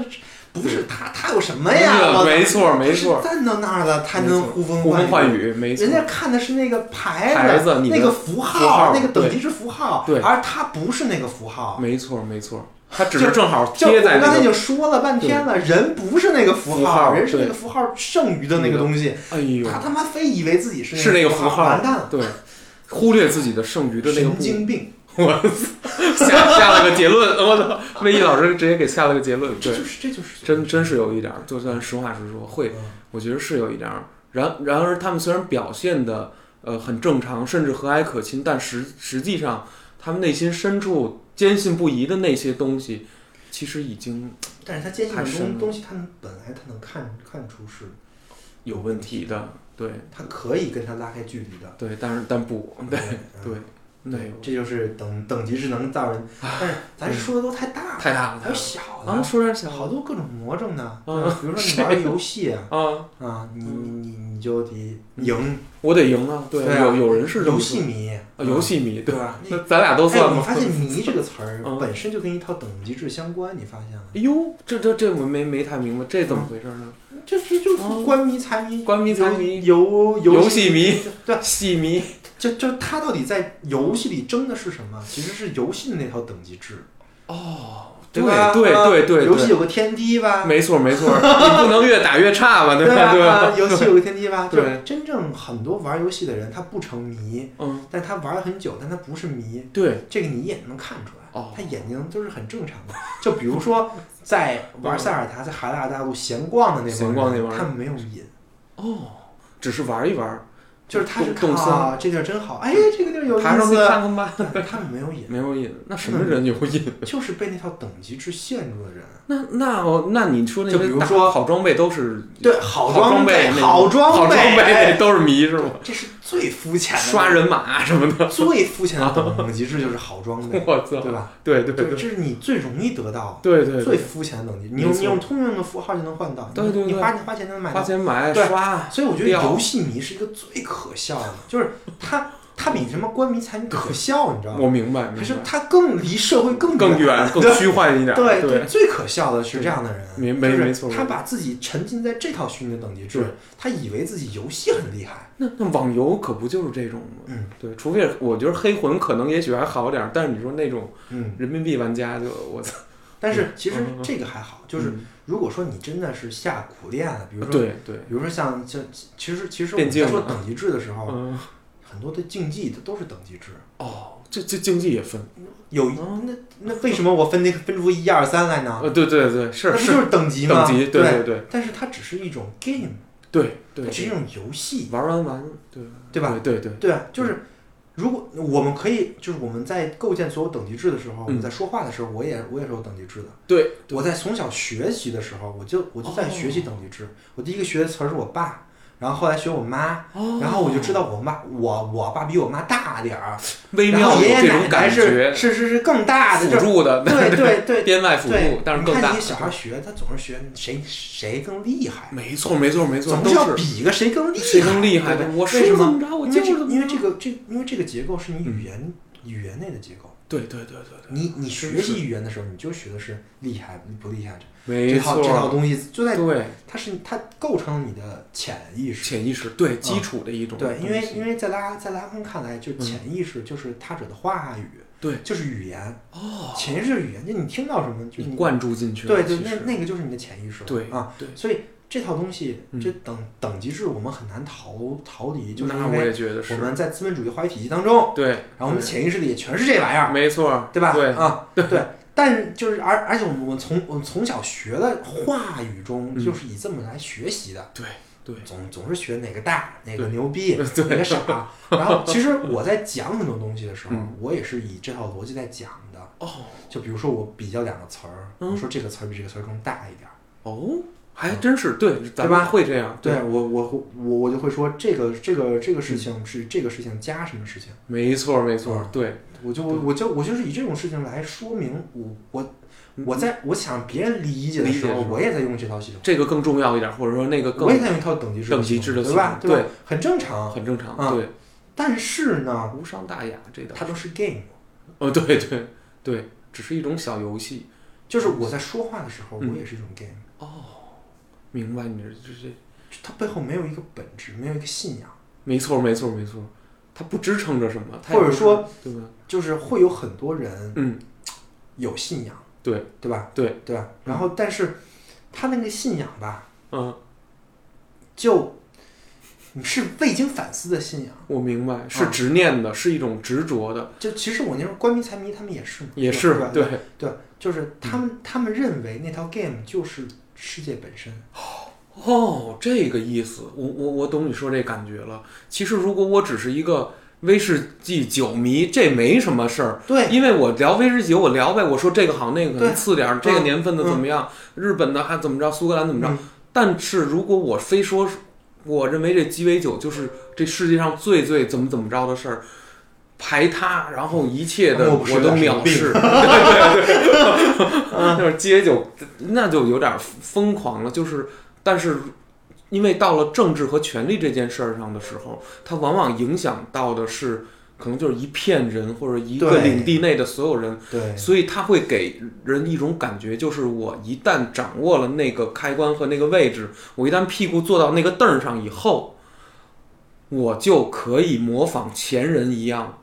Speaker 2: 不是他他有什么呀？我
Speaker 3: 没错没错，
Speaker 2: 站到那儿了，他能呼风
Speaker 3: 呼风唤
Speaker 2: 雨。
Speaker 3: 没错。
Speaker 2: 人，家看的是那个牌
Speaker 3: 牌子
Speaker 2: 那个符
Speaker 3: 符号
Speaker 2: 那个等级是符号，
Speaker 3: 对。
Speaker 2: 而他不是那个符号。
Speaker 3: 没错没错，他只是正好贴在那个，
Speaker 2: 刚才已经说了半天了，人不是那个符
Speaker 3: 符号
Speaker 2: 人是那个符号剩余的那个东西。
Speaker 3: 哎呦，
Speaker 2: 他他妈非以为自己是
Speaker 3: 是那个符号
Speaker 2: 完蛋了，
Speaker 3: 对，忽略自己的剩余的那个
Speaker 2: 神经病。
Speaker 3: 我下下了个结论，我操！魏毅老师直接给下了个结论，对
Speaker 2: 这就，是这就是
Speaker 3: 真真是有一点儿，就算实话实说，会，
Speaker 2: 嗯
Speaker 3: 我觉得是有一点儿。然然而，他们虽然表现的呃很正常，甚至和蔼可亲，但实实际上他们内心深处坚信不疑的那些东西，其实已经
Speaker 2: 但是他坚信的东东西，他能本来他能看看出是，
Speaker 3: 有问题的，对
Speaker 2: 他可以跟他拉开距离的。
Speaker 3: 对，但是但不对对对，
Speaker 2: 这就是等等级智能造人，但是咱说的都太大了，
Speaker 3: 太大了
Speaker 2: 还有小的，
Speaker 3: 啊，说点小
Speaker 2: 好多各种魔怔的，比如说 你玩游戏啊，
Speaker 3: 啊，
Speaker 2: 啊，你你你你就得赢，
Speaker 3: 我得赢啊，对，有有人是
Speaker 2: 游戏迷，
Speaker 3: 啊，游戏迷，
Speaker 2: 对吧？
Speaker 3: 那咱俩都
Speaker 2: 哎，
Speaker 3: 算吗？
Speaker 2: 我发现“迷”这个词儿
Speaker 3: 嗯
Speaker 2: 本身就跟一套等级制相关，你发现了？
Speaker 3: 哎呦，这这这我没没太明白，这怎么回事呢？
Speaker 2: 这这就是
Speaker 3: 哦
Speaker 2: 官迷财迷，
Speaker 3: 官迷财迷
Speaker 2: 游游
Speaker 3: 游戏迷，
Speaker 2: 对，
Speaker 3: 戏迷
Speaker 2: 就就他到底在游戏里争的是什么？其实是游戏的那套等级制，
Speaker 3: 哦，
Speaker 2: 对吧？
Speaker 3: 对
Speaker 2: 啊
Speaker 3: 对对，
Speaker 2: 游戏有个天梯吧？
Speaker 3: 没错没错，你不能越打越差吧，对
Speaker 2: 对
Speaker 3: 吧？对？
Speaker 2: 游戏有个天梯吧？
Speaker 3: 对
Speaker 2: 就真正很多玩游戏的人，他不成迷，
Speaker 3: 嗯，
Speaker 2: 但他玩了很久，但他不是迷，
Speaker 3: 对，
Speaker 2: 这个你一眼能看出来。
Speaker 3: 哦
Speaker 2: 他眼睛都是很正常的。就比如说，在玩塞尔达在海拉尔大陆闲逛的那帮人，
Speaker 3: 闲逛那帮人
Speaker 2: 他们没有瘾，
Speaker 3: 哦，只是玩一玩，
Speaker 2: 就是他是看啊，这地儿真好，哎，这个地儿有意
Speaker 3: 爬上去，看看吧。
Speaker 2: 对他们没有瘾，
Speaker 3: 没有瘾，那什么人有瘾？
Speaker 2: 就是被那套等级制限住的人。
Speaker 3: 那那我那你说那
Speaker 2: 就比如说
Speaker 3: 好装备都是
Speaker 2: 对，好
Speaker 3: 好装
Speaker 2: 备，好装备
Speaker 3: 好装备都是迷是吗？
Speaker 2: 这是最肤浅的，
Speaker 3: 刷人马什么的，
Speaker 2: 最肤浅的等级制就是好装备，
Speaker 3: 我操！
Speaker 2: 对吧？
Speaker 3: 对对对
Speaker 2: 就这是你最容易得到。
Speaker 3: 对对对，
Speaker 2: 最肤浅的等级，你用你用通用的符号就能换到，
Speaker 3: 对对对
Speaker 2: 你花你花钱就能买到
Speaker 3: 花。钱买
Speaker 2: 对
Speaker 3: 刷，
Speaker 2: 所以我觉得游戏迷是一个最可笑的，就是他他比什么官迷财迷可笑，你知道吗？
Speaker 3: 我明白，
Speaker 2: 可是，他更离社会更
Speaker 3: 更远更虚幻一点，
Speaker 2: 对
Speaker 3: 对，
Speaker 2: 最可笑的是这样的人，
Speaker 3: 没没没错
Speaker 2: 他把自己沉浸在这套虚拟的等级
Speaker 3: 对。
Speaker 2: 制，他以为自己游戏很厉害，
Speaker 3: 那那网游可不就是这种吗？
Speaker 2: 嗯。
Speaker 3: 对，除非我觉得黑魂可能也许还好点儿，但是你说那种
Speaker 2: 嗯，
Speaker 3: 人民币玩家就我操，
Speaker 2: 但是其实这个还好，就是
Speaker 3: 嗯。
Speaker 2: 如果说你真的是下苦练了，比如说，
Speaker 3: 对对，
Speaker 2: 比如说像像其实其实我们在说
Speaker 3: 啊
Speaker 2: 等级制的时候，
Speaker 3: 嗯，
Speaker 2: 很多的竞技它都是等级制。
Speaker 3: 哦，这这竞技也分，
Speaker 2: 有那那为什么我分那个分出一二三来呢？
Speaker 3: 呃，对对对，是
Speaker 2: 那不就是是等级吗？
Speaker 3: 等级，对
Speaker 2: 对。
Speaker 3: 对对。
Speaker 2: 但是它只是一种 game，
Speaker 3: 对对
Speaker 2: 它只是一种游戏，
Speaker 3: 玩完玩，对。
Speaker 2: 对吧？
Speaker 3: 对对对，
Speaker 2: 就是如果我们可以，就是我们在构建所有等级制的时候，我
Speaker 3: 嗯
Speaker 2: 们在说话的时候，我也我也是有等级制的。
Speaker 3: 对
Speaker 2: 我在从小学习的时候，我就我就在学习等级制。我第一个学的词儿是我爸，然后后来学我妈，
Speaker 3: 哦
Speaker 2: 然后我就知道我妈我我爸比我妈大点儿，
Speaker 3: 微妙这种感
Speaker 2: 奶奶是
Speaker 3: 觉，
Speaker 2: 是是是更大的，就是
Speaker 3: 辅助的，
Speaker 2: 对对对
Speaker 3: 编外辅
Speaker 2: 对
Speaker 3: 助，，但是更大
Speaker 2: 你看你。小孩学，他总是学谁谁更厉害，
Speaker 3: 没错没错没错，
Speaker 2: 总是要比个谁更厉害，
Speaker 3: 谁更厉害
Speaker 2: 对对
Speaker 3: 我说
Speaker 2: 为什么？因为这个这因为这个结构是你语言、语言内的结构。
Speaker 3: 对对对对对，
Speaker 2: 你你
Speaker 3: 是
Speaker 2: 学习语言的时候，你就学的是厉害不厉害，这
Speaker 3: 没
Speaker 2: 套这套，东西就在
Speaker 3: 对
Speaker 2: 它是它构成了你的潜意识。
Speaker 3: 潜意识对基础的一种
Speaker 2: 嗯对，因为因
Speaker 3: 为
Speaker 2: 为在拉在拉康看来，就潜意识就是他者的话语，
Speaker 3: 对
Speaker 2: 就是语言。
Speaker 3: 哦，
Speaker 2: 潜意识语言，就你听到什么，就
Speaker 3: 你灌注进去了，
Speaker 2: 对对，那那个就是你的潜意识了。
Speaker 3: 对
Speaker 2: 啊，
Speaker 3: 对，
Speaker 2: 所以这套东西，
Speaker 3: 嗯。
Speaker 2: 这等等级制我们很难逃逃离，就是因为
Speaker 3: 也觉得是。
Speaker 2: 我，们在资本主义话语体系当中，
Speaker 3: 对，
Speaker 2: 然后我们
Speaker 3: 对
Speaker 2: 潜意识里也全是这玩意儿，
Speaker 3: 没错，
Speaker 2: 对吧？
Speaker 3: 对。
Speaker 2: 啊，对。但就是而而且我们我们从我们从小学的话语中，
Speaker 3: 嗯。
Speaker 2: 就是以这么来学习的，
Speaker 3: 对对。
Speaker 2: 总总是学哪个大，哪个牛逼，哪个傻。然后其实我在讲很多东西的时候
Speaker 3: 嗯，
Speaker 2: 我也是以这套逻辑在讲的。
Speaker 3: 哦。
Speaker 2: 就比如说我比较两个词儿，
Speaker 3: 嗯。
Speaker 2: 我说这个词儿比这个词儿更大一点儿。
Speaker 3: 哦，还真是对，咱
Speaker 2: 吧？
Speaker 3: 们会这样，
Speaker 2: 对。我我我我就会说这个这个这个事情是这个事情加什么事情，
Speaker 3: 没错没错
Speaker 2: 嗯，
Speaker 3: 对，
Speaker 2: 我就我就我就是以这种事情来说明我我我在我想别人理解的时候，我也在用这套系统，
Speaker 3: 这个更重要一点，或者说那个更
Speaker 2: 我也在用一套等级制
Speaker 3: 等级制的
Speaker 2: 对吧？
Speaker 3: 系统
Speaker 2: 吧？很正常。
Speaker 3: 很正常，
Speaker 2: 嗯
Speaker 3: 对，
Speaker 2: 但是呢，
Speaker 3: 无伤大雅，这倒
Speaker 2: 它都是 game，
Speaker 3: 哦，对对对，只是一种小游戏，
Speaker 2: 就是。我在说话的时候，
Speaker 3: 嗯
Speaker 2: 我也是一种 game，
Speaker 3: 明白你这这这，
Speaker 2: 它背后没有一个本质，没有一个信仰，
Speaker 3: 没错没错没错，他不支撑着什么，
Speaker 2: 或者说
Speaker 3: 对吧？
Speaker 2: 就是会有很多人
Speaker 3: 嗯，
Speaker 2: 有信仰，
Speaker 3: 对
Speaker 2: 对吧？
Speaker 3: 对
Speaker 2: 对吧？然后但是他那个信仰吧，
Speaker 3: 嗯，
Speaker 2: 就你是未经反思的信仰。
Speaker 3: 我明白，是
Speaker 2: 嗯
Speaker 3: 执念的，是一种执着的，
Speaker 2: 就其实我那时候官迷财迷他们也是，
Speaker 3: 也是
Speaker 2: 对吧？
Speaker 3: 对，
Speaker 2: 对，就是他们他们认为那套 game 就是世界本身。
Speaker 3: 哦，这个意思，我我我懂你说这感觉了。其实如果我只是一个威士忌酒迷，这没什么事儿。
Speaker 2: 对，
Speaker 3: 因为我聊威士忌，我聊呗，我说这个好，那个可能次点儿，这个
Speaker 2: 嗯
Speaker 3: 年份的怎么样，日本的还怎么着，苏格兰怎么着。
Speaker 2: 嗯
Speaker 3: 但是如果我非说是，我认为这鸡尾酒就是这世界上最最怎么怎么着的事儿，排他，然后一切的我都藐视，就是鸡尾酒，那就有点疯狂了。就是，但是因为到了政治和权力这件事儿上的时候，它往往影响到的是。可能就是一片人或者一个领地内的所有人，
Speaker 2: 对，
Speaker 3: 所以它会给人一种感觉，就是我一旦掌握了那个开关和那个位置，我一旦屁股坐到那个凳儿上以后，我就可以模仿前人一样，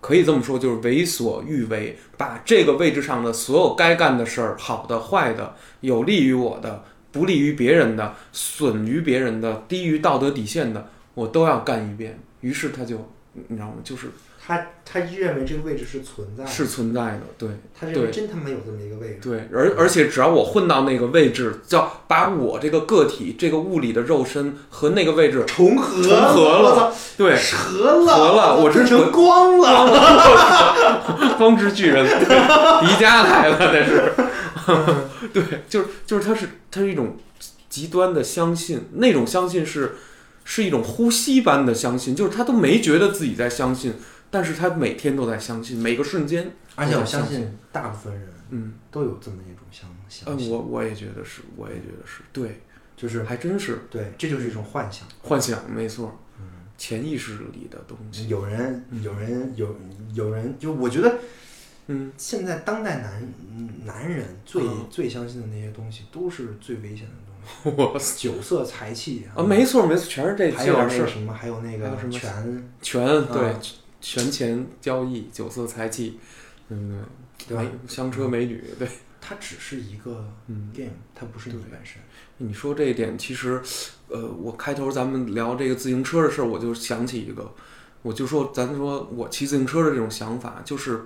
Speaker 3: 可以这么说，就是为所欲为，把这个位置上的所有该干的事儿，好的、坏的，有利于我的、不利于别人的、损于别人的、低于道德底线的，我都要干一遍。于是他就，你知道吗？就是
Speaker 2: 他他认为这个位置是存在的，
Speaker 3: 是存在的，对。
Speaker 2: 他认为真他妈有这么一个位置。
Speaker 3: 对，而而且只要我混到那个位置，叫把我这个个体、这个物理的肉身和那个位置
Speaker 2: 重合，
Speaker 3: 重合了，对
Speaker 2: 合了，
Speaker 3: 合了我真
Speaker 2: 成光了，
Speaker 3: 光之巨人迪迦来了，那是，对，就是就是他是他是一种极端的相信，那种相信是是一种呼吸般的相信，就是他都没觉得自己在相信，但是他每天都在相信，每个瞬间，
Speaker 2: 而且我相信大部分人
Speaker 3: 嗯，
Speaker 2: 都有这么一种相
Speaker 3: 呃，
Speaker 2: 相信，
Speaker 3: 我我也觉得是，我也觉得是对，
Speaker 2: 就是
Speaker 3: 还真是。
Speaker 2: 对，这就是一种幻想。
Speaker 3: 幻想，没错，
Speaker 2: 嗯，
Speaker 3: 潜意识里的东西，
Speaker 2: 有人
Speaker 3: 嗯。
Speaker 2: 有人有有人，就我觉得
Speaker 3: 嗯。
Speaker 2: 现在当代男男人最
Speaker 3: 嗯。
Speaker 2: 最相信的那些东西，都是最危险的东西，
Speaker 3: 我
Speaker 2: 酒色财气
Speaker 3: 啊，没错没错，全是这
Speaker 2: 还有。那个什么，还有那个
Speaker 3: 什么
Speaker 2: 权，
Speaker 3: 权对
Speaker 2: 啊
Speaker 3: 权钱交易、酒色财气，嗯，
Speaker 2: 对。吧
Speaker 3: 香车美女，对，
Speaker 2: 它只是一个
Speaker 3: 嗯
Speaker 2: ，game，它不是你
Speaker 3: 对
Speaker 2: 本身。
Speaker 3: 你说这一点，其实，呃，我开头咱们聊这个自行车的事儿，我就想起一个，我就说，咱说我骑自行车的这种想法，就是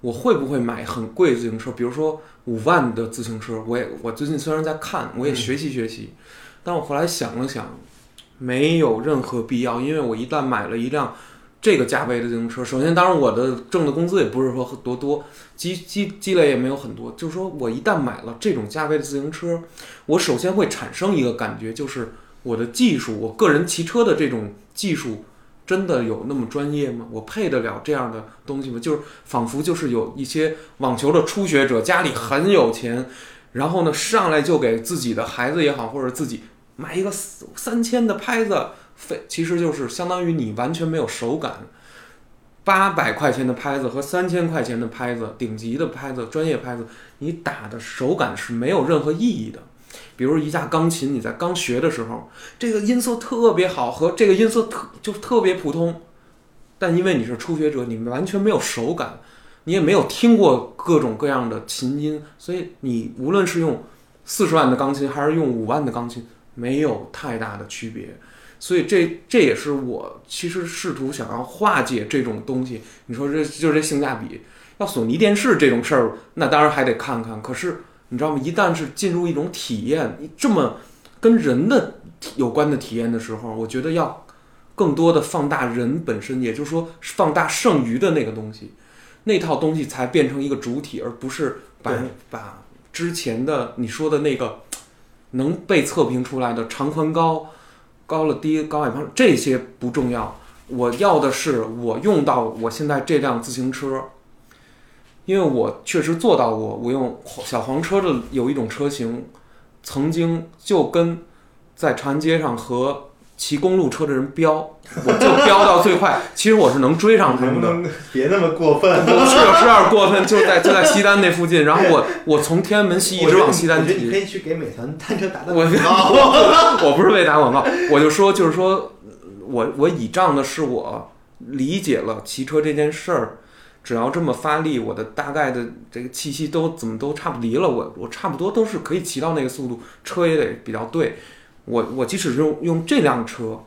Speaker 3: 我会不会买很贵的自行车，比如说五万的自行车，我也我最近虽然在看，我也
Speaker 2: 嗯。
Speaker 3: 学习学习，但我后来想了想，没有任何必要，因为我一旦买了一辆这个价位的自行车，首先，当然我的挣的工资也不是说很多多，积积积累也没有很多，就是说我一旦买了这种价位的自行车，我首先会产生一个感觉，就是我的技术，我个人骑车的这种技术。真的有那么专业吗？我配得了这样的东西吗？就是仿佛就是有一些网球的初学者，家里很有钱，然后呢上来就给自己的孩子也好，或者自己买一个三千的拍子，费其实就是相当于你完全没有手感。八百块钱的拍子和三千块钱的拍子，顶级的拍子、专业拍子，你打的手感是没有任何意义的。比如一架钢琴，你在刚学的时候，这个音色特别好，和这个音色特就特别普通，但因为你是初学者，你完全没有手感，你也没有听过各种各样的琴音，所以你无论是用四十万的钢琴还是用五万的钢琴，没有太大的区别。所以这这也是我其实试图想要化解这种东西。你说这就是这性价比，要索尼电视这种事儿，那当然还得看看。可是你知道吗？一旦是进入一种体验，这么跟人的体有关的体验的时候，我觉得要更多的放大人本身，也就是说放大剩余的那个东西，那套东西才变成一个主体，而不是把把之前的你说的那个能被测评出来的长宽高、高了低、高矮胖这些不重要。我要的是我用到我现在这辆自行车，因为我确实做到过。我用小黄车的有一种车型，曾经就跟在长安街上和骑公路车的人飙，我就飙到最快。其实我是能追上他们的。
Speaker 2: 能不能别那么过分？
Speaker 3: 我是有点过分，就在就在西单那附近，然后我我从天安门西一直往西单骑
Speaker 2: 你可，以去给美团单车打打
Speaker 3: 我
Speaker 2: 广告。
Speaker 3: 我不是为打广告，我就说就是说，我我倚仗的是我理解了骑车这件事儿，只要这么发力，我的大概的这个气息都怎么都差不离了，我我差不多都是可以骑到那个速度，车也得比较对，我我即使是用用这辆车。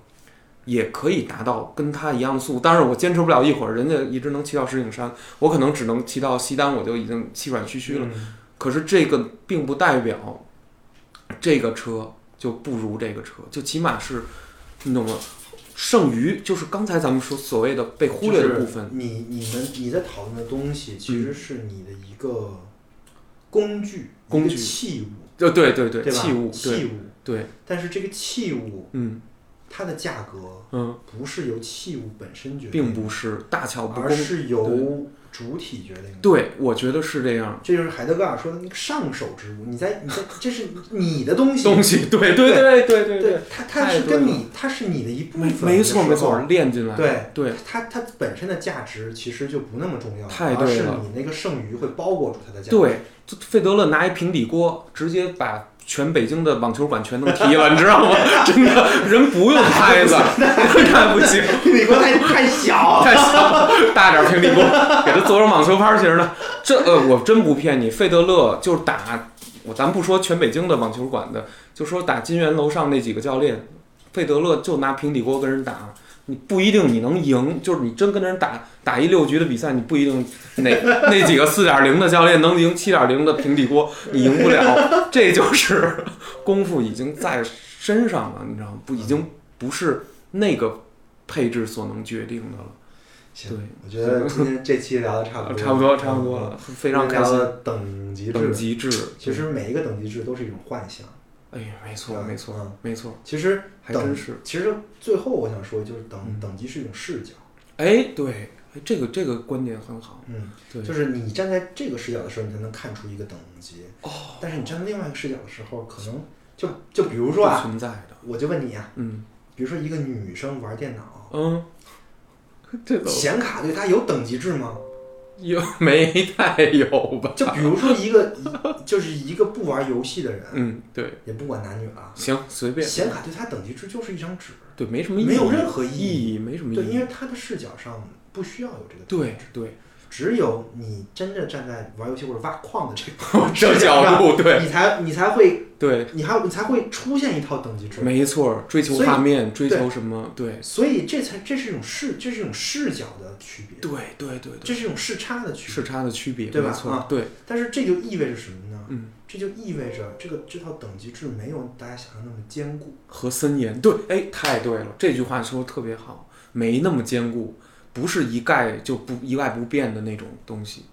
Speaker 3: 也可以达到跟它一样的速度，当然我坚持不了一会儿，人家一直能骑到石景山，我可能只能骑到西单，我就已经气喘吁吁了。
Speaker 2: 嗯
Speaker 3: 可是这个并不代表这个车就不如这个车，就起码是，你懂吗？剩余就是刚才咱们说所谓的被忽略的部分。
Speaker 2: 你你们你在讨论的东西，其实是你的一个工具、
Speaker 3: 工具
Speaker 2: 器物，
Speaker 3: 呃，对对对，
Speaker 2: 对？
Speaker 3: 器物，对
Speaker 2: 器物。
Speaker 3: 对，
Speaker 2: 但是这个器物
Speaker 3: 嗯
Speaker 2: 它的价格
Speaker 3: 嗯，
Speaker 2: 不是由器物本身决定，
Speaker 3: 并不，是大巧不
Speaker 2: 而。是由主体决定的。
Speaker 3: 对，我觉得是这样。
Speaker 2: 这就是海德格尔说的那个上手之物，你在你在这是你的东西，
Speaker 3: 东西，对对对对对
Speaker 2: 对，它它是跟你它是你的一部分，
Speaker 3: 没错没错，练进来。
Speaker 2: 对
Speaker 3: 对，
Speaker 2: 它它本身的价值其实就不那么重要，
Speaker 3: 太
Speaker 2: 而是
Speaker 3: 对了
Speaker 2: 你那个剩余会包裹住它的价值。
Speaker 3: 对，费德勒拿一平底锅，直接把全北京的网球馆全能踢了，你知道吗？真的，人不用拍子，那不行，
Speaker 2: 你锅太太小，
Speaker 3: 太小，大点儿平底锅，给他做成网球拍型的。这呃，我真不骗你，费德勒就是打我，咱不说全北京的网球馆的，就说打金源楼上那几个教练，费德勒就拿平底锅跟人打。你不一定你能赢，就是你真跟人打打一六局的比赛，你不一定哪 那几个四点零的教练能赢七点零的平底锅，你赢不了。这就是功夫已经在身上了，你知道吗？不，已经不是那个配置所能决定的了。
Speaker 2: 行
Speaker 3: 对，
Speaker 2: 我觉得今天这期聊的差不多，
Speaker 3: 差不多，差不多了，非常开心。
Speaker 2: 等级制，
Speaker 3: 等级制，
Speaker 2: 其实每一个等级制都是一种幻想。
Speaker 3: 哎呀，没错，
Speaker 2: 嗯
Speaker 3: 没错
Speaker 2: 嗯，
Speaker 3: 没错，
Speaker 2: 其实等
Speaker 3: 还真是。
Speaker 2: 其实最后我想说，就是等
Speaker 3: 嗯
Speaker 2: 等级是一种视角，
Speaker 3: 哎，对，哎，这个这个观点很好。
Speaker 2: 嗯，
Speaker 3: 对，
Speaker 2: 就是你站在这个视角的时候，你才能看出一个等级。哦，但是你站在另外一个视角的时候，可能就就比如说啊，
Speaker 3: 存在的。
Speaker 2: 我就问你啊，
Speaker 3: 嗯
Speaker 2: 比如说一个女生玩电脑，
Speaker 3: 嗯，这都
Speaker 2: 显卡对她有等级制吗？
Speaker 3: 有 没太有吧？
Speaker 2: 就比如说一个就是一个不玩游戏的人，
Speaker 3: 嗯，对，
Speaker 2: 也不管男女了，
Speaker 3: 行，随便。
Speaker 2: 显卡对他等级制就是一张纸，
Speaker 3: 对，没什么意义，
Speaker 2: 没有任何意
Speaker 3: 意义，没什么意义
Speaker 2: 对，因。为他的视角上不需要有这个等级
Speaker 3: 对
Speaker 2: 制，
Speaker 3: 对，
Speaker 2: 只有你真正站在玩游戏或者挖矿的这个 角
Speaker 3: 度，对。
Speaker 2: 你才你才会
Speaker 3: 对，
Speaker 2: 你还你才会出现一套等级制。
Speaker 3: 没错，追求画面，追求什么？对，
Speaker 2: 所以这才这是一种视，这是一种视角的区别，
Speaker 3: 对对对对，
Speaker 2: 这是一种视差的区别。
Speaker 3: 视差的区别，
Speaker 2: 对吧？
Speaker 3: 错
Speaker 2: 啊，
Speaker 3: 对，
Speaker 2: 但是这就意味着什么呢？
Speaker 3: 嗯，
Speaker 2: 这就意味着这个这套等级制没有大家想象那么坚固。
Speaker 3: 和森严，对，哎，太对了，这句话说的特别好，没那么坚固，不是一概就不一概不变的那种东西，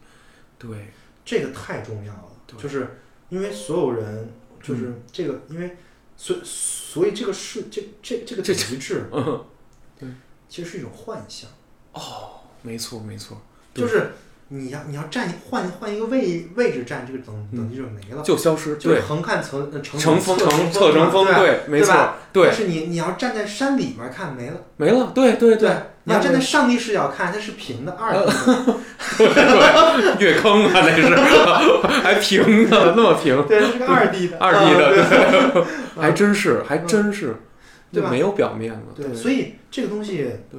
Speaker 3: 对，
Speaker 2: 这个太重要了，就是因为所有人就是这个，因为所所以这个是这这这个
Speaker 3: 这
Speaker 2: 等级制
Speaker 3: 嗯，
Speaker 2: 其实是一种幻象，哦
Speaker 3: 没错没错，
Speaker 2: 就是你要你要站换换一个位位置站，这个等
Speaker 3: 嗯。
Speaker 2: 等级就没了，
Speaker 3: 就消失，对，
Speaker 2: 就是横看成呃成
Speaker 3: 峰成
Speaker 2: 侧
Speaker 3: 成峰，
Speaker 2: 对，
Speaker 3: 没错
Speaker 2: 对。但，是你你要站在山里面看没了，
Speaker 3: 没了，对对。
Speaker 2: 对，你要站在上帝视角看，它是平的二
Speaker 3: 呃
Speaker 2: 的，
Speaker 3: 对，越坑啊，那是，还平的，那么平，
Speaker 2: 对，它是个二 D 的，
Speaker 3: 二 D 的 还真是，还真是，
Speaker 2: 对吧？
Speaker 3: 没有表面了，
Speaker 2: 对，所以这个东西
Speaker 3: 对，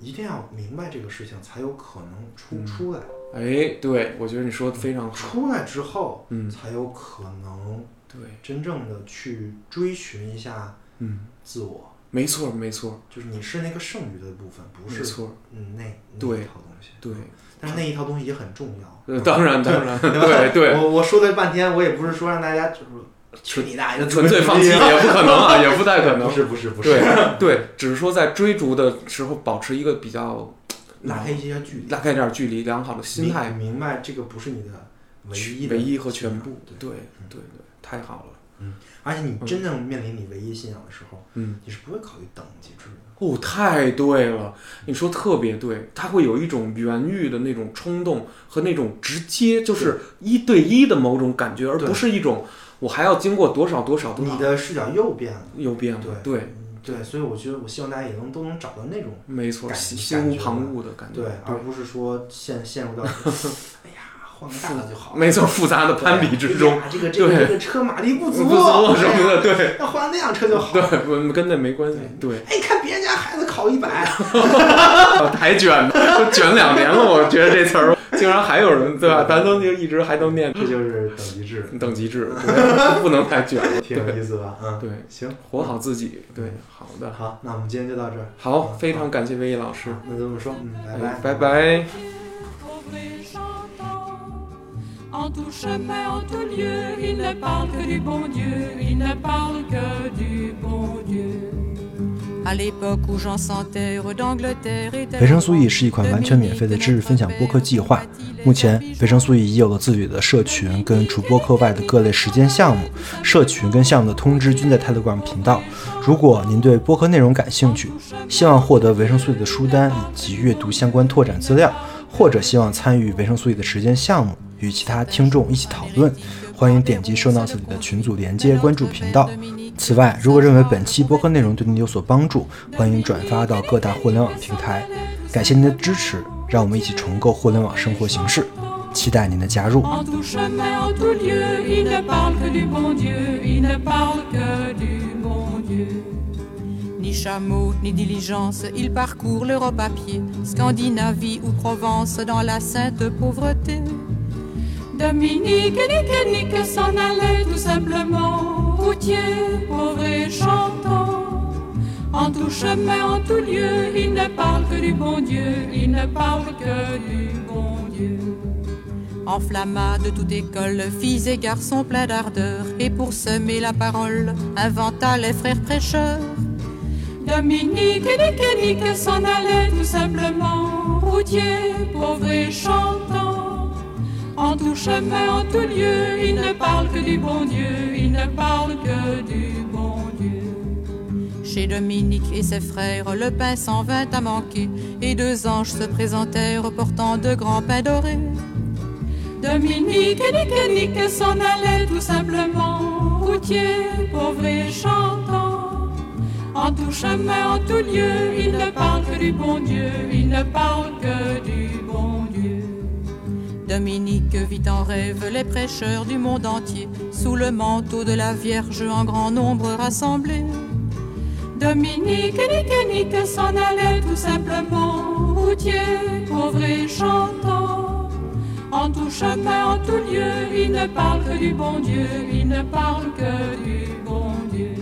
Speaker 2: 一定要明白这个事情，才有可能出
Speaker 3: 嗯
Speaker 2: 出来。
Speaker 3: 哎，对，我觉得你说的非常好，
Speaker 2: 出来之后，
Speaker 3: 嗯，
Speaker 2: 才有可能
Speaker 3: 对，
Speaker 2: 真正的去追寻一下
Speaker 3: 嗯，
Speaker 2: 自我，
Speaker 3: 没错没错
Speaker 2: 就是你是那个剩余的部分，不是
Speaker 3: 没错，
Speaker 2: 嗯那那
Speaker 3: 对
Speaker 2: 一套东西。
Speaker 3: 对，
Speaker 2: 但是那一套东西也很重要。
Speaker 3: 呃，当然当然，
Speaker 2: 对
Speaker 3: 对对，
Speaker 2: 我我说了半天，我也不是说让大家就是去你大爷的
Speaker 3: 纯粹放弃也不可能啊，也不太可能
Speaker 2: 不，是不是不是，
Speaker 3: 对对，只是说在追逐的时候保持一一个比较
Speaker 2: 拉开一些距离，
Speaker 3: 拉开点距离，良好的心态，
Speaker 2: 明明白这个不是你的唯一
Speaker 3: 唯一和全部，
Speaker 2: 对
Speaker 3: 对对对，太好了，
Speaker 2: 而且你真正面临你唯一信仰的时候，
Speaker 3: 嗯，
Speaker 2: 你是不会考虑等级制的。
Speaker 3: 哦，太对了，你说特别对，他会有一种原欲的那种冲动和那种直接，就是一对一的某种感觉，而不是一种我还要经过多少多少多
Speaker 2: 你的视角又变了，
Speaker 3: 又变了，
Speaker 2: 对
Speaker 3: 对，
Speaker 2: 对，所以我觉得我希望大家也能都能找到那种
Speaker 3: 没错，心心无旁骛的感觉，
Speaker 2: 对，而不是说陷陷入到，换个大的就好了。
Speaker 3: 没错，复杂的攀比之中
Speaker 2: 这个这个
Speaker 3: 对
Speaker 2: 这个车马力不足，
Speaker 3: 不足什么的，对
Speaker 2: 哎呀要换那辆车就好。
Speaker 3: 对，我跟那没关系，对，
Speaker 2: 哎，看别人家孩子考一百，
Speaker 3: 还卷呢，都卷两年了，我觉得这词儿竟然还有人对吧？咱都就一直还都念
Speaker 2: 这就是等级制，
Speaker 3: 等级制，对不能太卷了，
Speaker 2: 挺有意思吧？嗯，
Speaker 3: 对，
Speaker 2: 行，
Speaker 3: 活好自己，对，好的，
Speaker 2: 好，那我们今天就到这儿。
Speaker 3: 好，非常感谢魏毅老师，
Speaker 2: 那就这么说，嗯，拜
Speaker 3: 哎
Speaker 2: 拜，
Speaker 3: 拜。拜。
Speaker 1: En tout chemin, en tout lieu, il ne parle que du bon Dieu, il ne parle que du bon Dieu.
Speaker 2: 维生素 E 是一款完全免费的知识分享播客计划。目前，维生素 E 已有了自己的社群，跟除播客外的各类实践项目。社群跟项目的通知均在 Telegram 频道。如果您对播客内容感兴趣，希望获得维生素 E 的书单以及阅读相关拓展资料，或者希望参与维生素 E 的实践项目，与其他听众一起讨论，欢迎点击 show notes 里的群组连接，关注频道。此外，如果认为本期播客内容对您有所帮助，欢迎转发到各大互联网平台。感谢您的支持，让我们一起重构互联网生活形式，期待您的加入。
Speaker 1: Ni chameau, ni diligence, il parcourt l'Europe à pied, Scandinavie ou Provence dans la sainte pauvreté. Dominique, nique, nique, s'en allait tout simplement, routier, pauvre et chantant. En tout chemin, en tout lieu, il ne parle que du bon Dieu, il ne parle que du bon Dieu. Enflamma de toute école, filles et garçons pleins d'ardeur, et pour semer la parole, inventa les frères prêcheurs. Dominique, nique, nique, s'en allait tout simplement, routier, pauvre et chantant. En tout chemin, en tout lieu, il ne parle que du bon Dieu, il ne parle que du bon Dieu. Chez Dominique et ses frères, le pain s'en vint à manquer, et deux anges se présentèrent portant de grands pains dorés. Dominique, nique, nique, s'en allait tout simplement, routier, pauvre et chantant. En tout chemin, en tout lieu, il ne parle que du bon Dieu, il ne parle que du bon Dieu. Dominique vit en rêve les prêcheurs du monde entier, sous le manteau de la Vierge en grand nombre rassemblés. Dominique, nique, nique, s'en allait tout simplement, routier, pauvre et chantant. En tout chemin, en tout lieu, il ne parle que du bon Dieu, il ne parle que du bon Dieu.